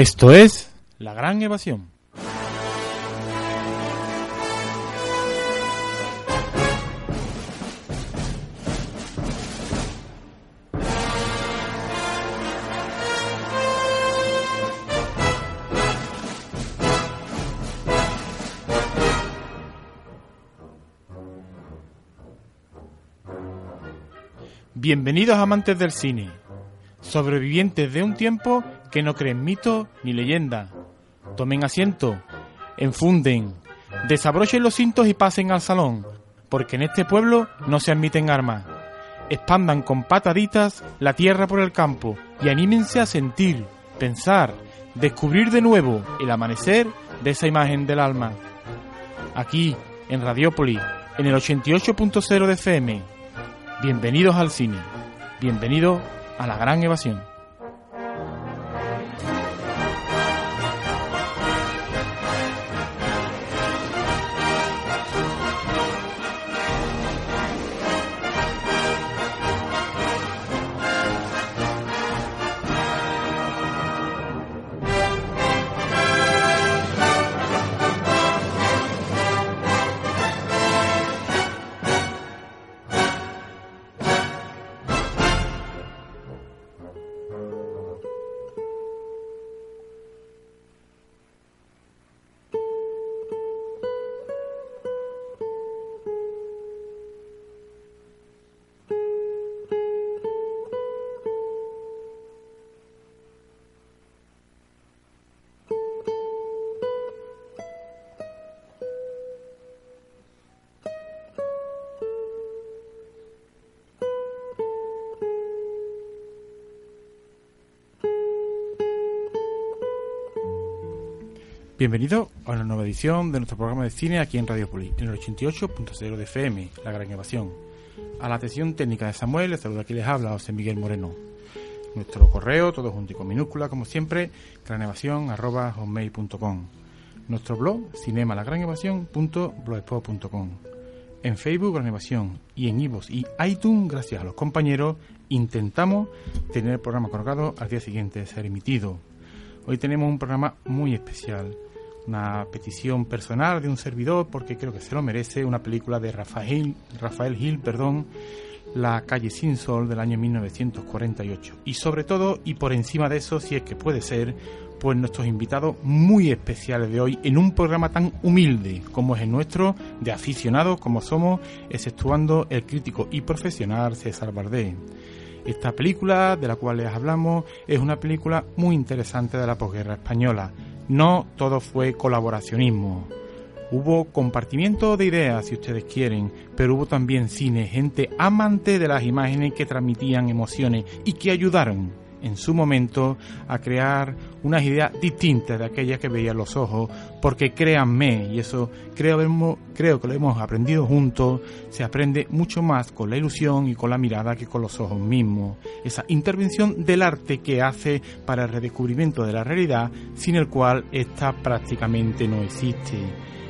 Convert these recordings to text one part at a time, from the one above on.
Esto es La Gran Evasión. Bienvenidos amantes del cine, sobrevivientes de un tiempo que no creen mito ni leyenda. Tomen asiento, enfunden, desabrochen los cintos y pasen al salón, porque en este pueblo no se admiten armas. Expandan con pataditas la tierra por el campo y anímense a sentir, pensar, descubrir de nuevo el amanecer de esa imagen del alma. Aquí, en Radiópolis, en el 88.0 de FM. Bienvenidos al cine. Bienvenidos a la gran evasión. Bienvenido a una nueva edición de nuestro programa de cine aquí en Radio Poli, en el 88.0 de FM, La Gran Evasión. A la atención técnica de Samuel, les saluda aquí les habla José Miguel Moreno. Nuestro correo, todo junto y con minúscula, como siempre, granevasión.com. Nuestro blog, cinemalagranevasión.blogspot.com. En Facebook, Gran Evasión, y en iVoox y iTunes, gracias a los compañeros, intentamos tener el programa colgado al día siguiente de ser emitido. Hoy tenemos un programa muy especial una petición personal de un servidor porque creo que se lo merece, una película de Rafael, Rafael Gil, perdón, La calle sin sol del año 1948. Y sobre todo, y por encima de eso, si es que puede ser, pues nuestros invitados muy especiales de hoy en un programa tan humilde como es el nuestro, de aficionados como somos, exceptuando el crítico y profesional César Bardé. Esta película de la cual les hablamos es una película muy interesante de la posguerra española, no todo fue colaboracionismo. Hubo compartimiento de ideas, si ustedes quieren, pero hubo también cine, gente amante de las imágenes que transmitían emociones y que ayudaron en su momento a crear unas ideas distintas de aquellas que veían los ojos, porque créanme, y eso creo, que lo hemos aprendido juntos, se aprende mucho más con la ilusión y con la mirada que con los ojos mismos. Esa intervención del arte que hace para el redescubrimiento de la realidad, sin el cual esta prácticamente no existe.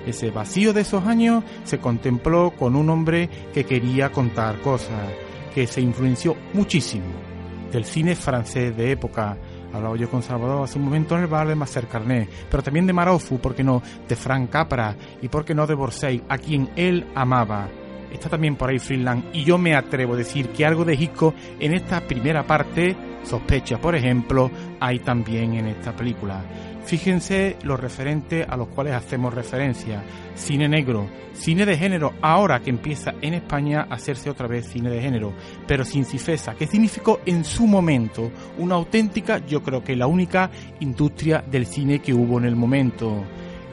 Ese vacío de esos años se contempló con un hombre que quería contar cosas, que se influenció muchísimo del cine francés de época. Hablaba yo con Salvador hace un momento en el bar de Macer Carnet, pero también de Marofu, ¿por qué no? De Frank Capra y por qué no de Borsey, a quien él amaba. Está también por ahí Freeland y yo me atrevo a decir que algo de Hitchcock en esta primera parte, sospecha por ejemplo, hay también en esta película. Fíjense los referentes a los cuales hacemos referencia. Cine negro, cine de género, ahora que empieza en España a hacerse otra vez cine de género, pero sin cifesa, que significó en su momento una auténtica, yo creo que la única industria del cine que hubo en el momento.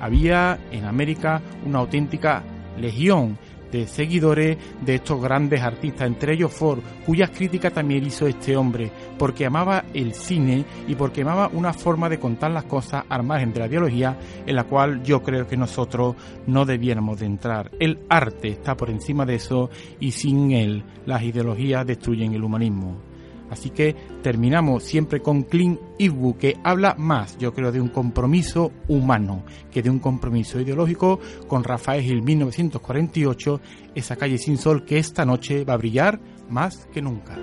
Había en América una auténtica legión de seguidores de estos grandes artistas, entre ellos Ford, cuyas críticas también hizo este hombre, porque amaba el cine y porque amaba una forma de contar las cosas al margen de la ideología en la cual yo creo que nosotros no debiéramos de entrar. El arte está por encima de eso y sin él las ideologías destruyen el humanismo. Así que terminamos siempre con Clint Eastwood, que habla más, yo creo, de un compromiso humano que de un compromiso ideológico con Rafael Gil 1948, esa calle sin sol que esta noche va a brillar más que nunca.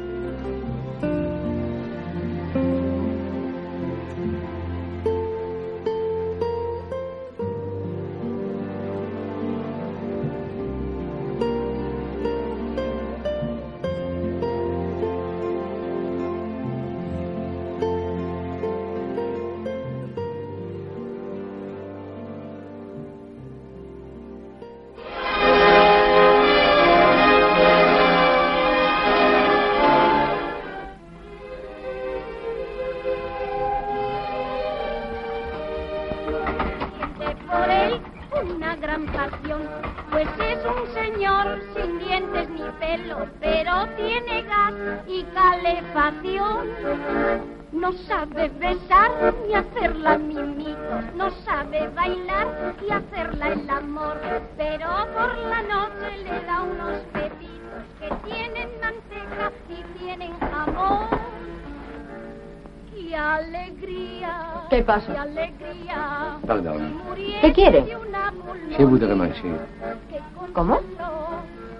Manger. ¿Cómo?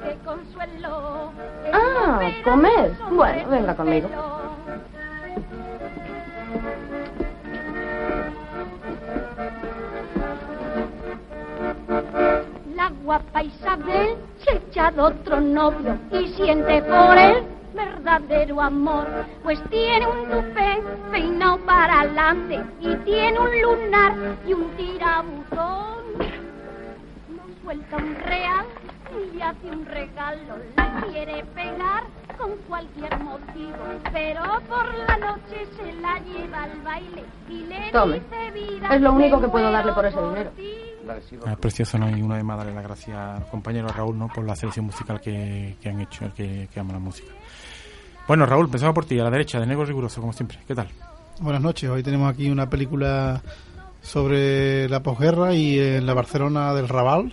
¡Qué consuelo! Ah, comer. Bueno, venga conmigo. La guapa Isabel se echa de otro novio y siente por él verdadero amor, pues tiene un tupé peinado para adelante y tiene un lunar y un tirabuzón. Suelta un real y hace un regalo, la quiere pegar con cualquier motivo, pero por la noche se la lleva al baile y le Tome. dice vida. Es lo único que puedo darle por ese dinero. ti". Ah, Es precioso, ¿no? Y una vez más darle las gracias al compañero Raúl, ¿no? Por la selección musical que, que han hecho, el que, que ama la música. Bueno, Raúl, empezamos por ti, a la derecha, de negro riguroso, como siempre. ¿Qué tal? Buenas noches, hoy tenemos aquí una película sobre la posguerra y en la Barcelona del Raval,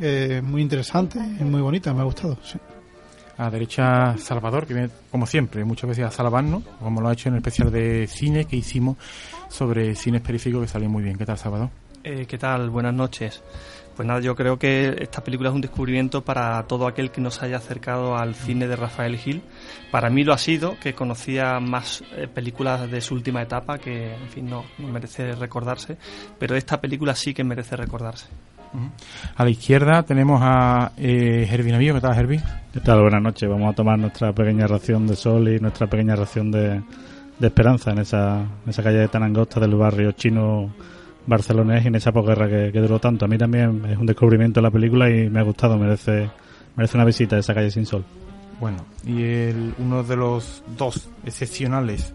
eh, muy interesante y muy bonita, me ha gustado. sí. A la derecha, Salvador, que viene, como siempre, muchas veces a salvarnos, como lo ha hecho en el especial de cine que hicimos sobre cine específico, que salió muy bien. ¿Qué tal, Salvador? Eh, ¿Qué tal? Buenas noches. Pues nada, yo creo que esta película es un descubrimiento para todo aquel que nos haya acercado al cine de Rafael Gil. Para mí lo ha sido, que conocía más eh, películas de su última etapa, que en fin no, no merece recordarse, pero esta película sí que merece recordarse. A la izquierda tenemos a eh, Herbie Navío. ¿Qué tal, Herbie? ¿Qué tal? Buenas noches. Vamos a tomar nuestra pequeña ración de sol y nuestra pequeña ración de, de esperanza en esa, en esa calle tan angosta del barrio chino barcelonés y en esa posguerra que, que duró tanto. A mí también es un descubrimiento la película y me ha gustado. Merece, merece una visita a esa calle sin sol. Bueno, y el, uno de los dos excepcionales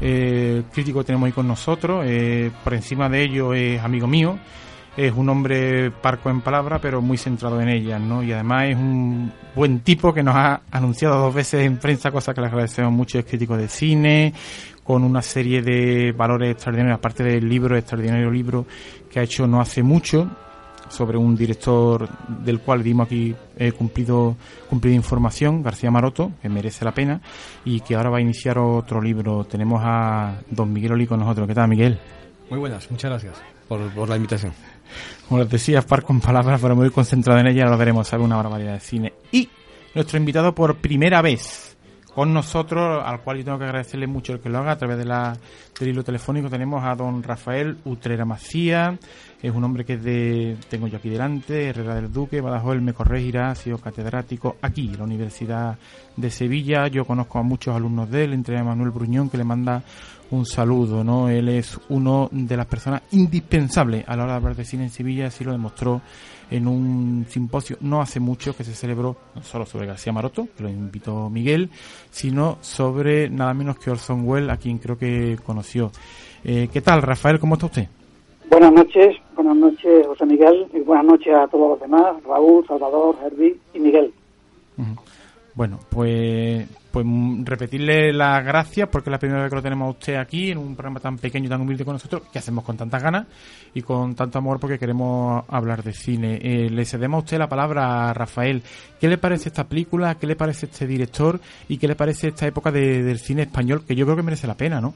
eh, críticos que tenemos ahí con nosotros, eh, por encima de ello es amigo mío, es un hombre parco en palabra, pero muy centrado en ellas, ¿no? Y además es un buen tipo que nos ha anunciado dos veces en prensa, cosa que le agradecemos mucho, es crítico de cine, con una serie de valores extraordinarios, aparte del libro, extraordinario libro que ha hecho no hace mucho, sobre un director del cual dimos aquí eh, cumplido cumplida información, García Maroto, que merece la pena, y que ahora va a iniciar otro libro. Tenemos a don Miguel Oli con nosotros. ¿Qué tal, Miguel? Muy buenas, muchas gracias por, por la invitación. Como les decía, par con palabras, pero muy concentrado en ella, lo veremos, sabe una barbaridad de cine. Y nuestro invitado por primera vez con nosotros, al cual yo tengo que agradecerle mucho el que lo haga. A través de la, del hilo telefónico, tenemos a don Rafael Utrera Macía, es un hombre que de, tengo yo aquí delante, Herrera del Duque, Badajoz, me corregirá, ha sido catedrático aquí, en la Universidad de Sevilla, yo conozco a muchos alumnos de él, entre Manuel Bruñón, que le manda un saludo, ¿no? Él es uno de las personas indispensables a la hora de hablar de cine en Sevilla, así lo demostró en un simposio no hace mucho que se celebró no solo sobre García Maroto, que lo invitó Miguel, sino sobre nada menos que Orson Welles, a quien creo que conoció. Eh, ¿Qué tal, Rafael? ¿Cómo está usted? Buenas noches, buenas noches José Miguel y buenas noches a todos los demás, Raúl, Salvador, Herbie y Miguel. Ujú. Bueno, pues, pues repetirle las gracias porque es la primera vez que lo tenemos a usted aquí en un programa tan pequeño y tan humilde con nosotros que hacemos con tantas ganas y con tanto amor porque queremos hablar de cine. Eh, le cedemos a usted la palabra a Rafael. ¿Qué le parece esta película? ¿Qué le parece este director? ¿Y qué le parece esta época de- del cine español? Que yo creo que merece la pena, ¿no?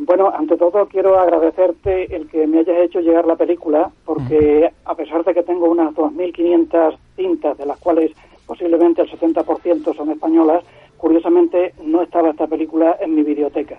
Bueno, ante todo quiero agradecerte el que me hayas hecho llegar la película porque a pesar de que tengo unas 2.500 cintas, de las cuales posiblemente el 70% son españolas, curiosamente no estaba esta película en mi biblioteca.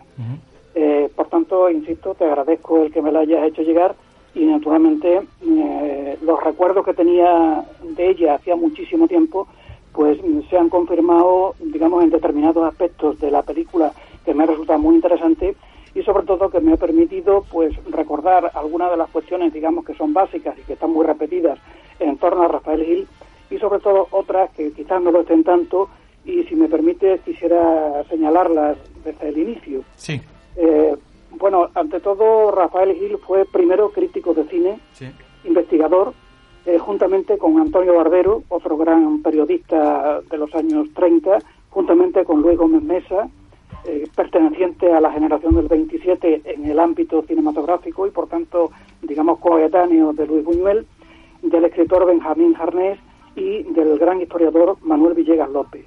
Eh, por tanto, insisto, te agradezco el que me la hayas hecho llegar y naturalmente eh, los recuerdos que tenía de ella hacía muchísimo tiempo, pues se han confirmado, digamos, en determinados aspectos de la película que me ha resultado muy interesante y sobre todo que me ha permitido pues recordar algunas de las cuestiones, digamos, que son básicas y que están muy repetidas en torno a Rafael Gil y sobre todo otras que quizás no lo estén tanto y si me permite quisiera señalarlas desde el inicio. Sí. Eh, bueno, ante todo, Rafael Gil fue primero crítico de cine, Sí. investigador, eh, juntamente con Antonio Barbero, otro gran periodista de los años 30, juntamente con Luis Gómez Mesa, eh, perteneciente a la generación del 27 en el ámbito cinematográfico y por tanto, digamos, coetáneo de Luis Buñuel, del escritor Benjamín Jarnés y del gran historiador Manuel Villegas López.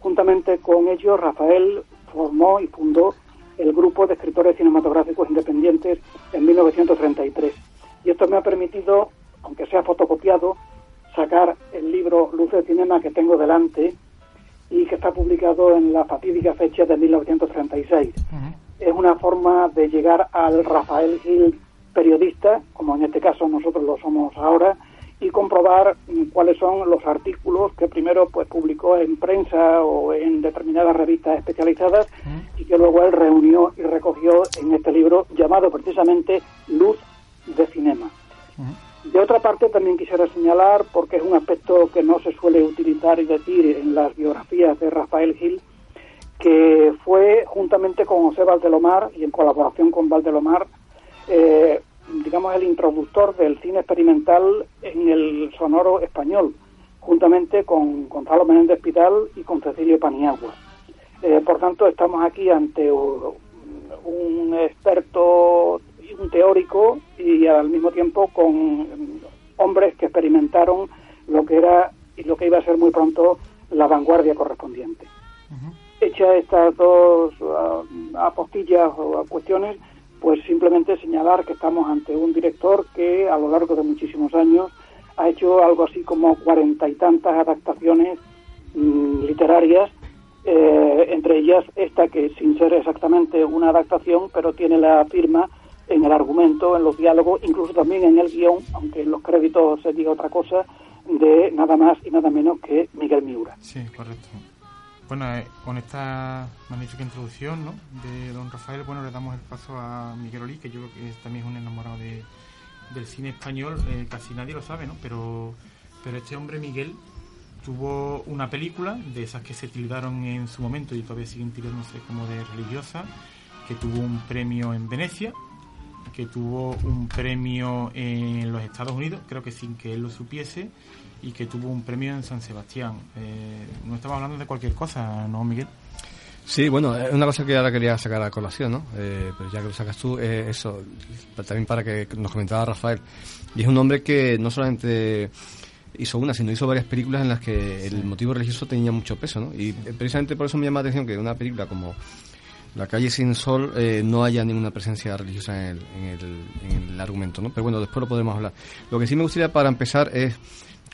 Juntamente con ellos, Rafael formó y fundó el grupo de escritores cinematográficos independientes en 1933. Y esto me ha permitido, aunque sea fotocopiado, sacar el libro Luz de Cinema que tengo delante, y que está publicado en la fatídica fecha de 1936. Es una forma de llegar al Rafael Gil periodista, como en este caso nosotros lo somos ahora, y comprobar mm, cuáles son los artículos que primero pues publicó en prensa o en determinadas revistas especializadas y que luego él reunió y recogió en este libro llamado precisamente Luz de Cinema. De otra parte, también quisiera señalar, porque es un aspecto que no se suele utilizar y decir en las biografías de Rafael Gil, que fue juntamente con José Valdelomar y en colaboración con Valdelomar, eh, digamos, el introductor del cine experimental en el sonoro español, juntamente con Gonzalo Menéndez Pidal y con Cecilio Paniagua. Eh, por tanto, estamos aquí ante un experto un teórico y al mismo tiempo con hombres que experimentaron lo que era y lo que iba a ser muy pronto la vanguardia correspondiente. Hecha estas dos uh, apostillas o cuestiones, pues simplemente señalar que estamos ante un director que a lo largo de muchísimos años ha hecho algo así como cuarenta y tantas adaptaciones mm, literarias, eh, entre ellas esta que sin ser exactamente una adaptación, pero tiene la firma en el argumento, en los diálogos, incluso también en el guion, aunque en los créditos se diga otra cosa, de nada más y nada menos que Miguel Miura. Sí, correcto. Bueno, eh, con esta magnífica introducción ¿no? de don Rafael, bueno, le damos el paso a Miguel Olí, que yo creo que también es un enamorado de, del cine español, eh, casi nadie lo sabe, ¿no? Pero, pero este hombre, Miguel, tuvo una película de esas que se tildaron en su momento y todavía siguen tirándose como de religiosa, que tuvo un premio en Venecia, que tuvo un premio en los Estados Unidos, creo que sin que él lo supiese, y que tuvo un premio en San Sebastián. Eh, no estamos hablando de cualquier cosa, ¿no, Miguel? Sí, bueno, es una cosa que ahora quería sacar a colación, ¿no? Eh, pero ya que lo sacas tú, eh, eso, también para que nos comentaba Rafael. Y es un hombre que no solamente hizo una, sino hizo varias películas en las que el motivo religioso tenía mucho peso, ¿no? Y precisamente por eso me llama la atención que una película como la calle sin sol eh, no haya ninguna presencia religiosa en el, argumento, ¿no? Pero bueno, después lo podremos hablar. Lo que sí me gustaría para empezar es,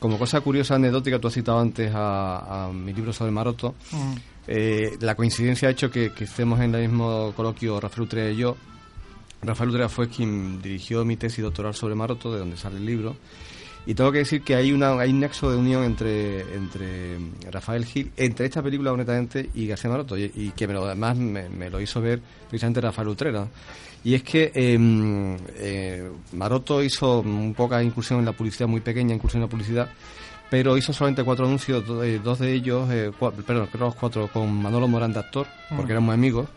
como cosa curiosa, anecdótica, tú has citado antes a, mi libro sobre Maroto, mm. eh, la coincidencia ha hecho que, estemos en el mismo coloquio Rafael Utrea y yo. Rafael Utrea fue quien dirigió mi tesis doctoral sobre Maroto, de donde sale el libro. Y tengo que decir que hay, una, hay un nexo de unión entre, entre Rafael Gil, entre esta película, honestamente, y García Maroto, y, que me lo, además me, lo hizo ver precisamente Rafael Utrera. Y es que em, eh, Maroto hizo un poca incursión en la publicidad, muy pequeña incursión en la publicidad, pero hizo solamente cuatro anuncios, dos de ellos, eh, perdón, creo los cuatro, con Manolo Morán de actor, porque mm. éramos amigos,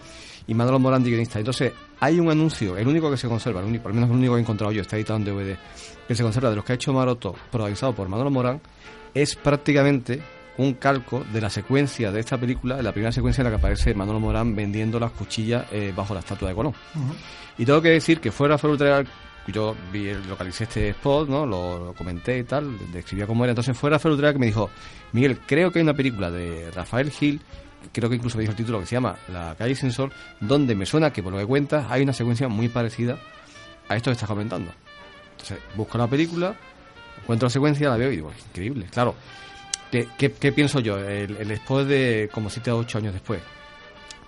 y Manolo Morán de guionista. Entonces, hay un anuncio, el único que se conserva, el único, al menos el único que he encontrado yo, está editado en DVD, que se conserva de los que ha hecho Maroto, protagonizado por Manolo Morán, es prácticamente un calco de la secuencia de esta película, de la primera secuencia en la que aparece Manolo Morán vendiendo las cuchillas eh, bajo la estatua de Colón. Y tengo que decir que fuera Rafael yo vi, localicé este spot, ¿no? Lo, comenté y tal, describía cómo era. Entonces fue Rafael Utrecht que me dijo, Miguel, creo que hay una película de Rafael Gil creo que incluso me dijo el título que se llama La calle sin sol, donde me suena que por lo que cuentas hay una secuencia muy parecida a esto que estás comentando. Entonces, busco la película, encuentro la secuencia, la veo y digo, increíble. Claro, ¿qué, qué, pienso yo? El, el, después de como 7 o 8 años después.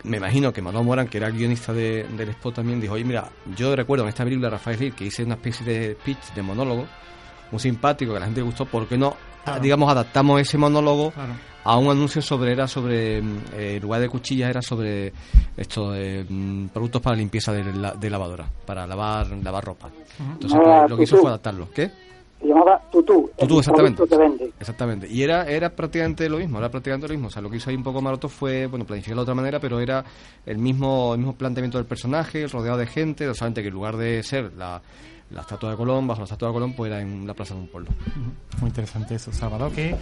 Me imagino que Manolo Morán, que era el guionista de, del spot también, dijo, oye, mira, yo recuerdo en esta película Rafael Gil que hice una especie de pitch, de monólogo, muy simpático, que a la gente le gustó, ¿por qué no, digamos, adaptamos ese monólogo a un anuncio sobre era sobre mm, eh, el lugar de cuchillas era sobre estos eh, mm, productos para limpieza de, lavadora para lavar lavar ropa. Entonces pues, lo que hizo fue adaptarlo. ¿qué? se llamaba Tutú Tutú exactamente. exactamente. Y era era prácticamente lo mismo era prácticamente lo mismo. O sea lo que hizo ahí un poco Maroto fue bueno planificarlo de otra manera pero era el mismo el mismo planteamiento del personaje rodeado de gente solamente que en lugar de ser la la estatua de Colón, bajo la estatua de Colón, pues era en la plaza de un pueblo. Muy interesante eso, Salvador. Qué,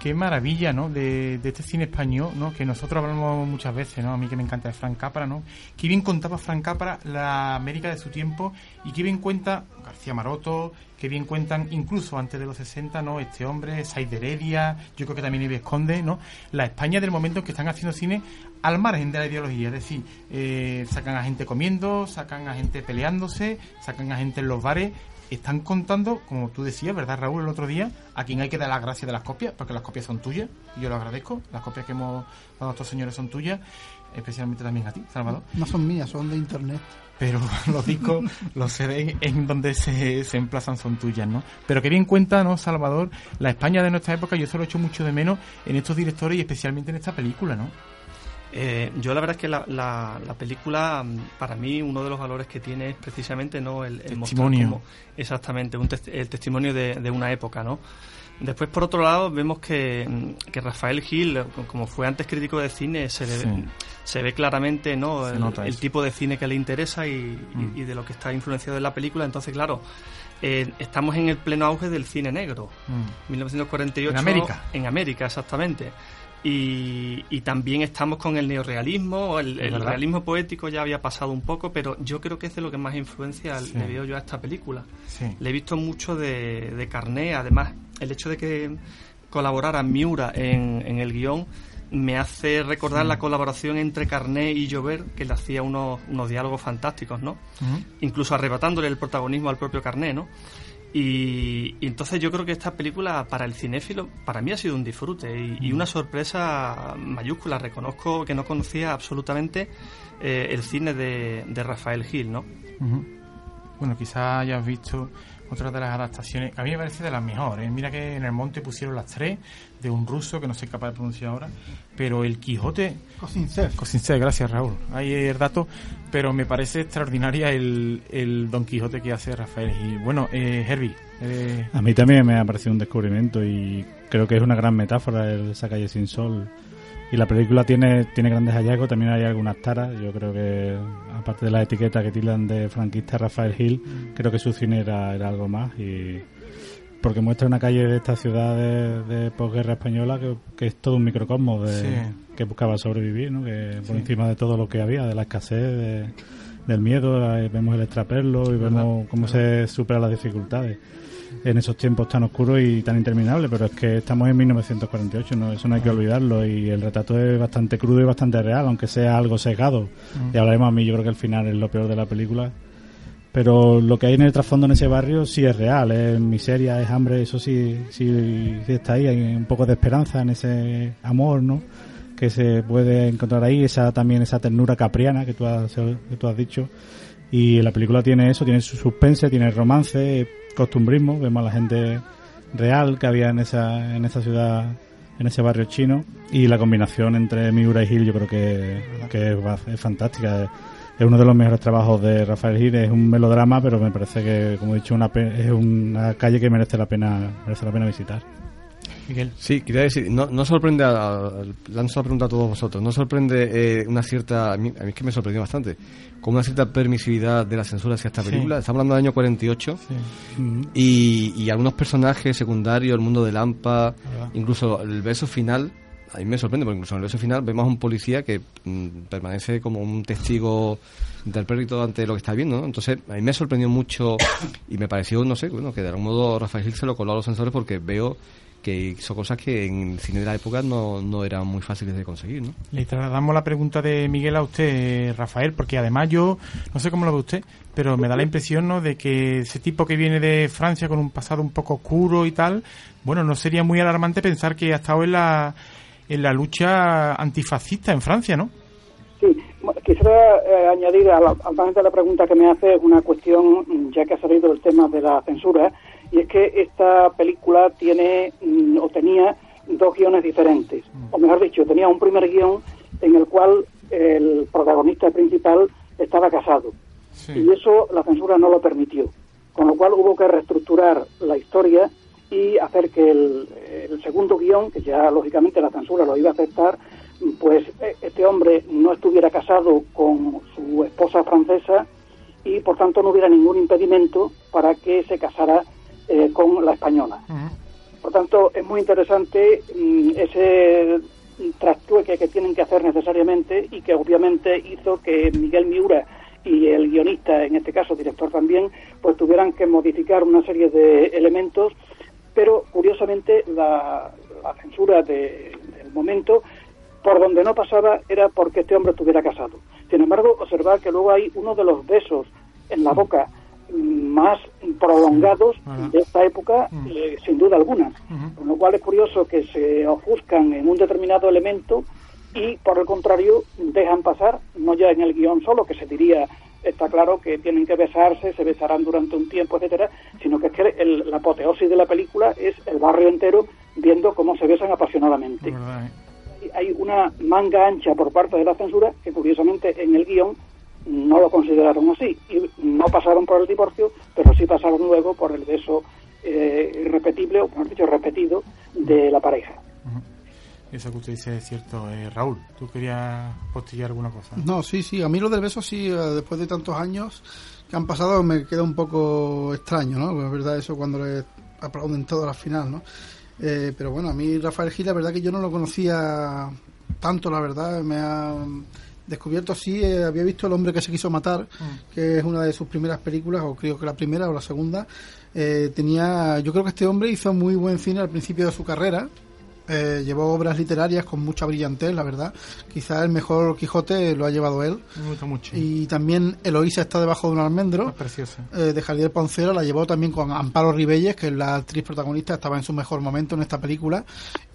qué maravilla, ¿no? De, de, este cine español, ¿no? Que nosotros hablamos muchas veces, ¿no? A mí que me encanta de Frank Capra, ¿no? Qué bien contaba Frank Capra la América de su tiempo y qué bien cuenta García Maroto, qué bien cuentan incluso antes de los 60, ¿no? Este hombre, Said Heredia, yo creo que también Ibe Esconde, ¿no? La España del momento en que están haciendo cine al margen de la ideología, es decir, eh, sacan a gente comiendo, sacan a gente peleándose, sacan a gente en los bares, están contando, como tú decías, ¿verdad, Raúl, el otro día? A quien hay que dar las gracias de las copias, porque las copias son tuyas, y yo lo agradezco. Las copias que hemos dado a estos señores son tuyas, especialmente también a ti, Salvador. No son mías, son de internet. Pero los discos, los CDs en donde se, se emplazan son tuyas, ¿no? Pero que bien cuenta, ¿no, Salvador? La España de nuestra época, yo se lo echo mucho de menos en estos directores y especialmente en esta película, ¿no? Eh, yo la verdad es que la, la, la, película, mm, para mí, uno de los valores que tiene es precisamente no el, el testimonio. Exactamente, un tes el testimonio de, de, una época, ¿no? Después, por otro lado, vemos que, mm, que Rafael Gil, como fue antes crítico de cine, se, le, sí. se ve claramente ¿no? el, el, tipo de cine que le interesa y, mm. y, y, de lo que está influenciado en la película. Entonces, claro, eh, estamos en el pleno auge del cine negro. Mm. 1948. En América. En América, exactamente. Y, y, también estamos con el neorealismo, el, el realismo poético ya había pasado un poco, pero yo creo que es de lo que más influencia sí. le veo yo a esta película. Sí. Le he visto mucho de, de Carné, además el hecho de que colaborara Miura en, en el guion me hace recordar sí. la colaboración entre Carné y Llobert, que le hacía unos, unos diálogos fantásticos, ¿no? Uh -huh. Incluso arrebatándole el protagonismo al propio Carné, ¿no? Y, y, entonces yo creo que esta película para el cinéfilo, para mí ha sido un disfrute y, y una sorpresa mayúscula. Reconozco que no conocía absolutamente eh, el cine de, de, Rafael Gil, ¿no? Uh -huh. Bueno, quizás hayas visto otra de las adaptaciones, a mí me parece de las mejores. Mira que en el monte pusieron las tres, de un ruso que no soy capaz de pronunciar ahora, pero el Quijote... Kosinsev. Kosinsev, gracias Raúl. Ahí el dato, pero me parece extraordinaria el, el Don Quijote que hace Rafael. Y bueno, eh, Herbie. Eh... A mí también me ha parecido un descubrimiento y creo que es una gran metáfora el, esa calle sin sol y la película tiene tiene grandes hallazgos también hay algunas taras yo creo que aparte de la etiqueta que tiran de franquista Rafael Gil creo que su cine era, era algo más y porque muestra una calle de esta ciudad de, de posguerra española que, que, es todo un microcosmos de, sí. que buscaba sobrevivir ¿no? que por sí. encima de todo lo que había de la escasez de, del miedo vemos el extraperlo y vemos cómo se superan las dificultades en esos tiempos tan oscuros y tan interminables, pero es que estamos en 1948, ¿no? eso no hay que olvidarlo y el retrato es bastante crudo y bastante real, aunque sea algo sesgado. Mm. Y hablaremos a mí, yo creo que el final es lo peor de la película. Pero lo que hay en el trasfondo en ese barrio sí es real, es miseria, es hambre, eso sí, sí, sí está ahí, hay un poco de esperanza en ese amor, ¿no? Que se puede encontrar ahí, esa también esa ternura capriana que tú has, que tú has dicho. Y la película tiene eso, tiene su suspense, tiene romance, costumbrismo, vemos a la gente real que había en esa, en esa ciudad, en ese barrio chino, y la combinación entre Miura y Gil yo creo que, es, fantástica. Es uno de los mejores trabajos de Rafael Gil, es un melodrama, pero me parece que, como he dicho, una, es una calle que merece la pena, merece la pena visitar. Miguel. Sí, quería decir, no, no sorprende, a, lanzo la pregunta a todos vosotros, no sorprende eh, una cierta, a mí, a mí, es que me sorprendió bastante, con una cierta permisividad de la censura hacia esta película. Sí. Estamos hablando del año 48 sí. y, y, algunos personajes secundarios, el mundo de Lampa, ah. incluso el beso final, a mí me sorprende, porque incluso en el beso final vemos a un policía que mm, permanece como un testigo interprétito ante lo que está viendo, ¿no? Entonces, a mí me sorprendió mucho y me pareció, no sé, bueno, que de algún modo Rafael Gil se lo coló a los censores porque veo que son cosas que en el cine de la época no, no eran muy fáciles de conseguir, ¿no? Le trasladamos la pregunta de Miguel a usted, Rafael, porque además yo, no sé cómo lo ve usted, pero me da la impresión, ¿no?, de que ese tipo que viene de Francia con un pasado un poco oscuro y tal, bueno, no sería muy alarmante pensar que ha estado en la, en la lucha antifascista en Francia, ¿no? Sí, quisiera eh, añadir a la, a la pregunta que me hace una cuestión, ya que ha salido el tema de la censura, y es que esta película tiene mm, o tenía dos guiones diferentes, o mejor dicho, tenía un primer guion en el cual el protagonista principal estaba casado, sí. y eso la censura no lo permitió, con lo cual hubo que reestructurar la historia y hacer que el, el segundo guion, que ya lógicamente la censura lo iba a aceptar, pues este hombre no estuviera casado con su esposa francesa, y por tanto no hubiera ningún impedimento para que se casara eh, con la española. Por tanto, es muy interesante mm, ese trastueque que tienen que hacer necesariamente y que obviamente hizo que Miguel Miura y el guionista, en este caso director también, pues tuvieran que modificar una serie de elementos, pero curiosamente la, censura del momento por donde no pasaba era porque este hombre estuviera casado. Sin embargo, observar que luego hay uno de los besos en la boca más prolongados de esta época, eh, sin duda alguna. Con lo cual es curioso que se ofuscan en un determinado elemento y, por el contrario, dejan pasar, no ya en el guion solo, que se diría, está claro que tienen que besarse, se besarán durante un tiempo, etcétera, sino que es que la apoteosis de la película es el barrio entero viendo cómo se besan apasionadamente. ¿eh? Hay una manga ancha por parte de la censura que, curiosamente, en el guion no lo consideraron así y no pasaron por el divorcio, pero sí pasaron luego por el beso eh, irrepetible, o mejor dicho, repetido de la pareja. Eso que usted dice es cierto. Eh, Raúl, ¿tú querías postillar alguna cosa? No, sí, sí. A mí lo del beso sí, eh, después de tantos años que han pasado, me queda un poco extraño, ¿no? Es verdad eso cuando le aplauden todo la final, ¿no? Eh, pero bueno, a mí Rafael Gil, la verdad que yo no lo conocía tanto, la verdad. Me ha descubierto sí, eh, había visto El hombre que se quiso matar, mm. que es una de sus primeras películas, o creo que la primera o la segunda. Eh, tenía, yo creo que este hombre hizo muy buen cine al principio de su carrera, eh, llevó obras literarias con mucha brillantez, la verdad. Quizá el mejor Quijote lo ha llevado él. Me gusta mucho. Y también Eloísa está debajo de un almendro. preciosa. Eh, de Javier Poncela la llevó también con Amparo Ribelles, que es la actriz protagonista, estaba en su mejor momento en esta película.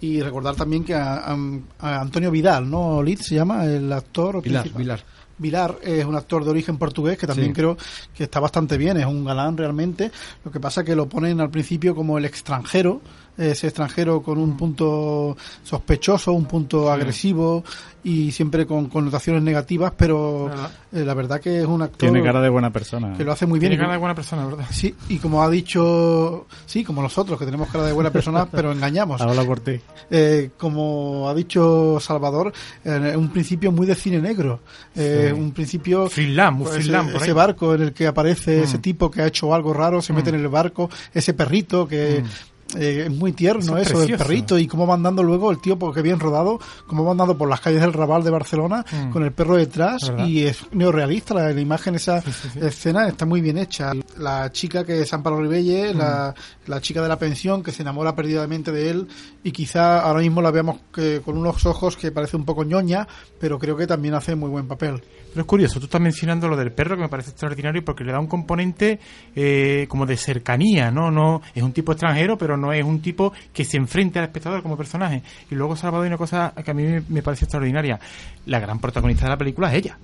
Y recordar también que a, Antonio Vidal, ¿no? Lid se llama, el actor. Vilar, Vilar. Vilar es un actor de origen portugués que también creo que está bastante bien, es un galán realmente. Lo que pasa es que lo ponen al principio como el extranjero, ese extranjero con un punto sospechoso, un punto agresivo y siempre con connotaciones negativas, pero eh, la verdad que es un actor... Tiene cara de buena persona. Que lo hace muy bien. Tiene cara de buena persona, ¿verdad? Sí, y como ha dicho, sí, como nosotros, que tenemos cara de buena persona, pero engañamos. Habla por ti. Eh, como ha dicho Salvador, en un principio muy de cine negro. Eh, Un principio... Finland, pues, ese, barco en el que aparece ese mm. tipo que ha hecho algo raro, se mete mm. en el barco, ese perrito que... Mm. Eh, es muy tierno eso, del perrito y cómo va andando luego el tío, porque bien rodado, cómo va andando por las calles del Raval de Barcelona mm. con el perro detrás y es neorealista la, imagen, esa escena está muy bien hecha. La chica que es Amparo Ribelle, la, mm. la, chica de la pensión que se enamora perdidamente de él y quizá ahora mismo la veamos que, con unos ojos que parece un poco ñoña, pero creo que también hace muy buen papel. Pero es curioso, tú estás mencionando lo del perro que me parece extraordinario porque le da un componente eh, como de cercanía, ¿no? no Es un tipo extranjero, pero no es un tipo que se enfrente al espectador como personaje. Y luego Salvador hay una cosa que a mí me parece extraordinaria. La gran protagonista de la película es ella.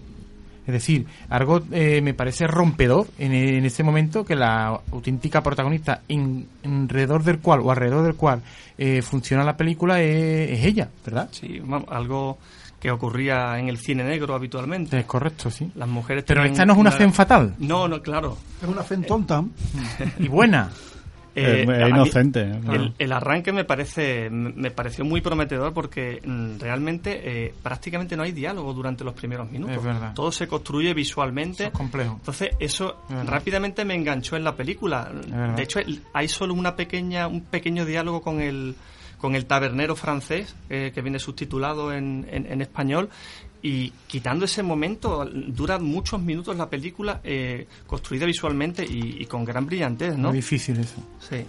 Es decir, algo eh, me parece rompedor en, en, ese momento que la auténtica protagonista en, alrededor del cual o alrededor del cual eh, funciona la película es, ella, ¿verdad? Sí, algo que ocurría en el cine negro habitualmente. Es correcto, sí. Las mujeres Pero esta no es una, fe fatal. No, no, claro. Es una fe tonta. y buena. Eh, es inocente. el, arranque me parece me pareció muy prometedor porque mm, realmente eh, prácticamente no hay diálogo durante los primeros minutos. Todo se construye visualmente. es complejo. Entonces eso rápidamente me enganchó en la película. De hecho hay solo una pequeña un pequeño diálogo con el con el tabernero francés, eh, que viene subtitulado en, en, español, y quitando ese momento, dura muchos minutos la película, eh, construida visualmente y, con gran brillantez, ¿no? Muy difícil eso. Sí.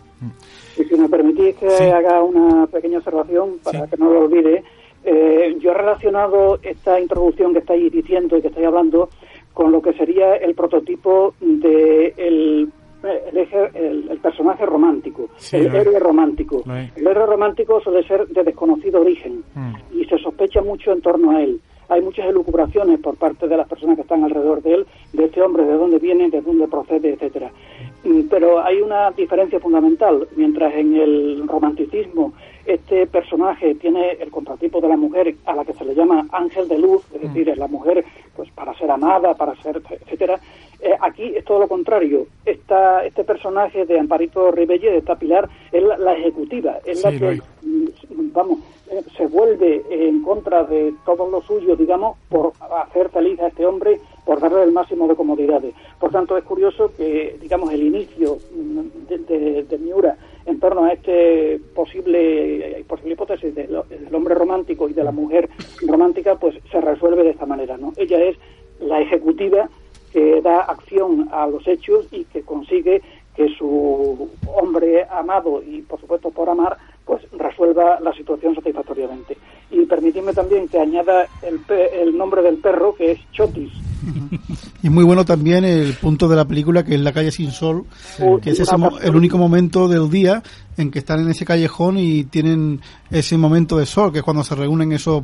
Y si me permitís que haga una pequeña observación para que no lo olvide, eh, yo he relacionado esta introducción que estáis diciendo y que estáis hablando con lo que sería el prototipo de el el, el, personaje romántico, el héroe romántico. El héroe romántico suele ser de desconocido origen mm. y se sospecha mucho en torno a él. Hay muchas elucubraciones por parte de las personas que están alrededor de él, de este hombre, de dónde viene, de dónde procede, etcétera. Mm, pero hay una diferencia fundamental. Mientras en el romanticismo este personaje tiene el contratipo de la mujer a la que se le llama ángel de luz, es mm. decir, es la mujer pues para ser amada, para ser, etcétera. Eh, aquí es todo lo contrario. Esta, este personaje de Amparito Ribelle, de esta Pilar, es la, ejecutiva, es la que, mm, vamos, eh, se vuelve en contra de todo lo suyo, digamos, por hacer feliz a este hombre por darle el máximo de comodidades. Por tanto, es curioso que, digamos, el inicio mm, de, de, Miura en torno a este posible, posible hipótesis del, hombre romántico y de la mujer romántica, pues se resuelve de esta manera, ¿no? Ella es la ejecutiva que da acción a los hechos y que consigue que su hombre amado y, por supuesto, por amar, pues resuelva la situación satisfactoriamente. Y permitidme también que añada el, el nombre del perro, que es Chotis. Y muy bueno también el punto de la película, que es la calle sin sol, que es el único momento del día en que están en ese callejón y tienen ese momento de sol, que es cuando se reúnen esos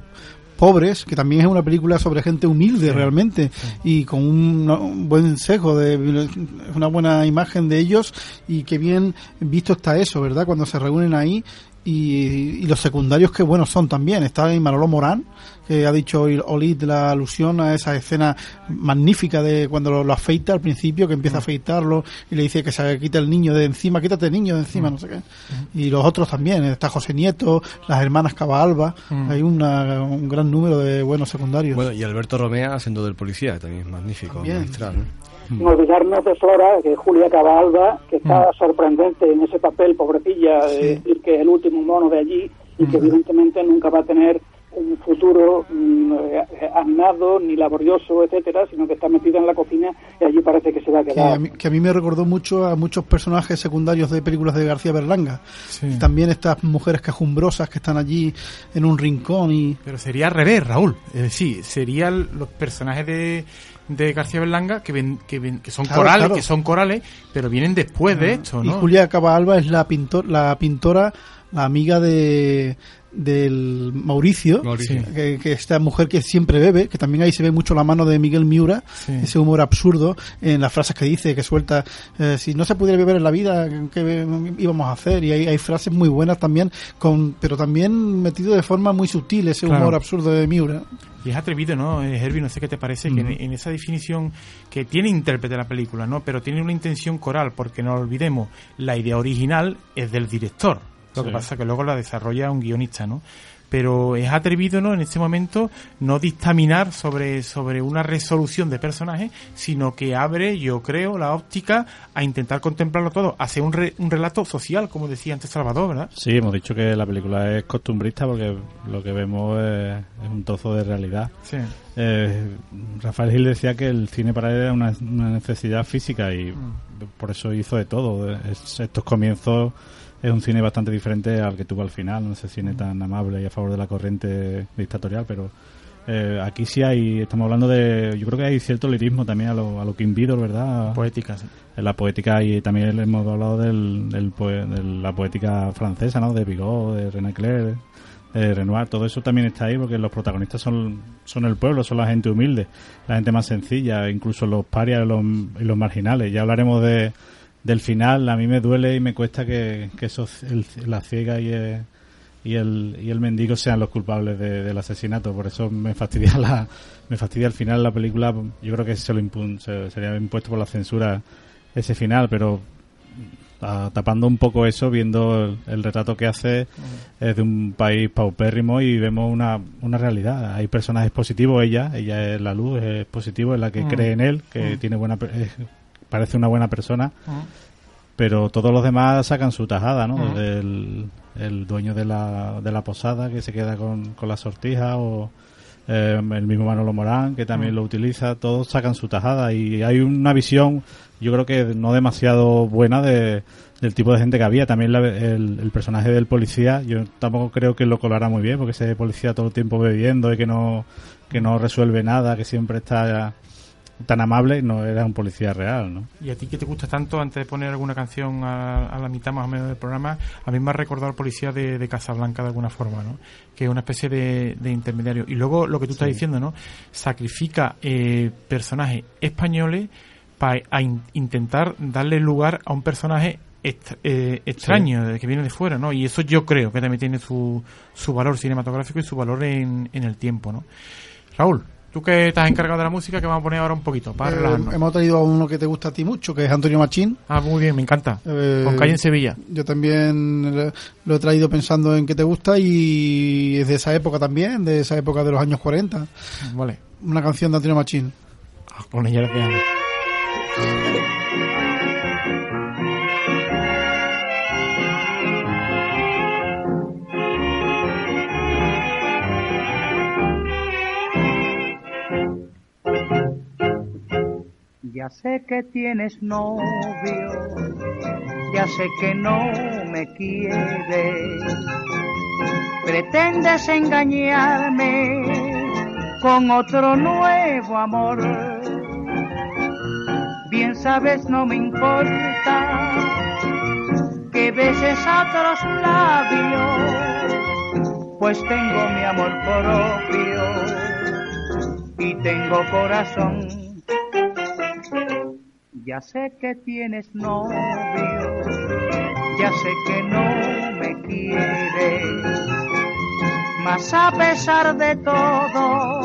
pobres, que también es una película sobre gente humilde realmente y con un, buen sesgo, de una buena imagen de ellos y que bien visto está eso, ¿verdad? Cuando se reúnen ahí y, los secundarios que buenos son también. Está ahí Manolo Morán, que ha dicho Olid la alusión a esa escena magnífica de cuando lo, afeita al principio, que empieza a mm. afeitarlo y le dice que se quita el niño de encima, quítate el niño de encima, mm. no sé qué. Mm. Y los otros también, está José Nieto, las hermanas Cabalba, hay un gran número de buenos secundarios. Bueno, y Alberto Romea haciendo del policía, también es magnífico, magistral. No olvidarnos de Flora, que Julia Cabalba, que está mm. sorprendente en ese papel, pobrecilla, de decir que es el último mono de allí y que evidentemente nunca va a tener un futuro mm, eh, animado ni laborioso, etcétera, sino que está metida en la cocina y allí parece que se va a quedar. Que a mí, me recordó mucho a muchos personajes secundarios de películas de García Berlanga. También estas mujeres quejumbrosas que están allí en un rincón y... Pero sería al revés, Raúl. Es decir, serían los personajes de de García Berlanga que, ven, que, que son corales, que son corales, pero vienen después de esto, ¿no? Y Julia Cabalba es la pintor, la pintora, la amiga de del Mauricio, Que, esta mujer que siempre bebe, que también ahí se ve mucho la mano de Miguel Miura, ese humor absurdo en las frases que dice, que suelta, eh, si no se pudiera beber en la vida, ¿qué íbamos a hacer? Y hay, hay frases muy buenas también, con, pero también metido de forma muy sutil ese humor absurdo de Miura. Y es atrevido, ¿no? Eh, Herbie, no sé qué te parece, que en, esa definición que tiene intérprete la película, ¿no? Pero tiene una intención coral, porque no olvidemos, la idea original es del director. Lo que pasa es que luego la desarrolla un guionista, ¿no? pero es atrevido ¿no? en este momento no dictaminar sobre, sobre una resolución de personaje, sino que abre, yo creo, la óptica a intentar contemplarlo todo, hacer un, un relato social, como decía antes Salvador, ¿verdad? Sí, hemos dicho que la película es costumbrista porque lo que vemos es, un trozo de realidad. Sí. Eh, Rafael Gil decía que el cine para él era una, necesidad física y mm. por eso hizo de todo. estos comienzos es un cine bastante diferente al que tuvo al final, no ese cine tan amable y a favor de la corriente dictatorial, pero eh, aquí sí hay, estamos hablando de, yo creo que hay cierto lirismo también a lo, a lo que invido, ¿verdad? Poética, sí. En la poética y también hemos hablado del, del de la poética francesa, ¿no? De Bigot, de René Clair, de Renoir, todo eso también está ahí porque los protagonistas son, son el pueblo, son la gente humilde, la gente más sencilla, incluso los parias los, y los marginales. Ya hablaremos de del final a mí me duele y me cuesta que, que la ciega y el, y el, y el mendigo sean los culpables del asesinato. Por eso me fastidia la, me fastidia al final la película. Yo creo que se lo sería impuesto por la censura ese final, pero tapando un poco eso, viendo el, retrato que hace es de un país paupérrimo y vemos una, una realidad. Hay personajes positivos, ella, ella es la luz, es positivo, es la que cree en él, que tiene buena, parece una buena persona, ah. pero todos los demás sacan su tajada, ¿no? Ah. el, dueño de la, de la posada que se queda con, con la sortija o eh, el mismo Manolo Morán que también ah. lo utiliza, todos sacan su tajada y hay una visión, yo creo que no demasiado buena de, del tipo de gente que había. También el, el, personaje del policía, yo tampoco creo que lo colara muy bien, porque ese policía todo el tiempo bebiendo y que no, que no resuelve nada, que siempre está tan amable no era un policía real, ¿no? Y a ti que te gusta tanto, antes de poner alguna canción a, la mitad más o menos del programa, a mí me ha recordado al policía de, de Casablanca de alguna forma, ¿no? Que es una especie de, intermediario. Y luego lo que tú estás diciendo, ¿no? Sacrifica eh, personajes españoles para intentar darle lugar a un personaje eh, extraño que viene de fuera, ¿no? Y eso yo creo que también tiene su, su valor cinematográfico y su valor en, en el tiempo, ¿no? Raúl, Tú que estás encargado de la música, que vamos a poner ahora un poquito para eh, Hemos traído a uno que te gusta a ti mucho, que es Antonio Machín. Ah, muy bien, me encanta. Eh, Con calle en Sevilla. Yo también lo he traído pensando en que te gusta y es de esa época también, de esa época de los años 40. Vale. Una canción de Antonio Machín. Con ella le Ya sé que tienes novio, ya sé que no me quieres. Pretendes engañarme con otro nuevo amor. Bien sabes, no me importa que beses otros labios, pues tengo mi amor propio y tengo corazón. Ya sé que tienes novio, ya sé que no me quieres, mas a pesar de todo,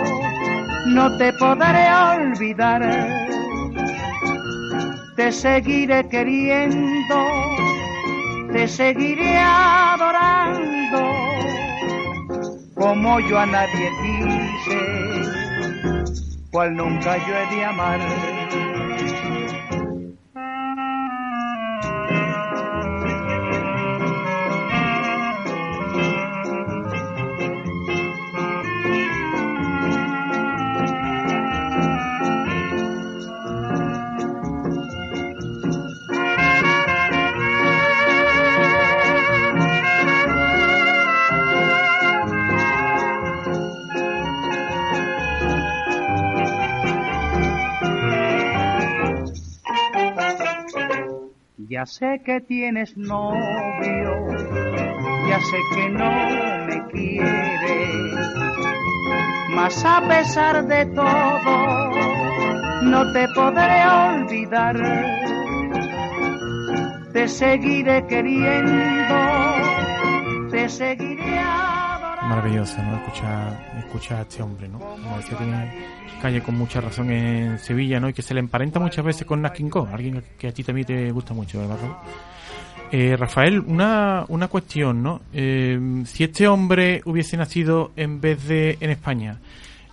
no te podré olvidar. Te seguiré queriendo, te seguiré adorando, como yo a nadie quise, cual nunca yo he de amar. Ya sé que tienes novio, ya sé que no me quieres, mas a pesar de todo, no te podré olvidar. Te seguiré queriendo, te seguiré adorando. Maravilloso, ¿no? Escuchar, escuchar a este hombre, ¿no? Como decía, tiene calle con mucha razón en Sevilla, ¿no? Y que se le emparenta muchas veces con Nat Cole, alguien que a ti también te gusta mucho, ¿verdad? Eh, Rafael, una, una cuestión, ¿no? Eh, si este hombre hubiese nacido en vez de en España,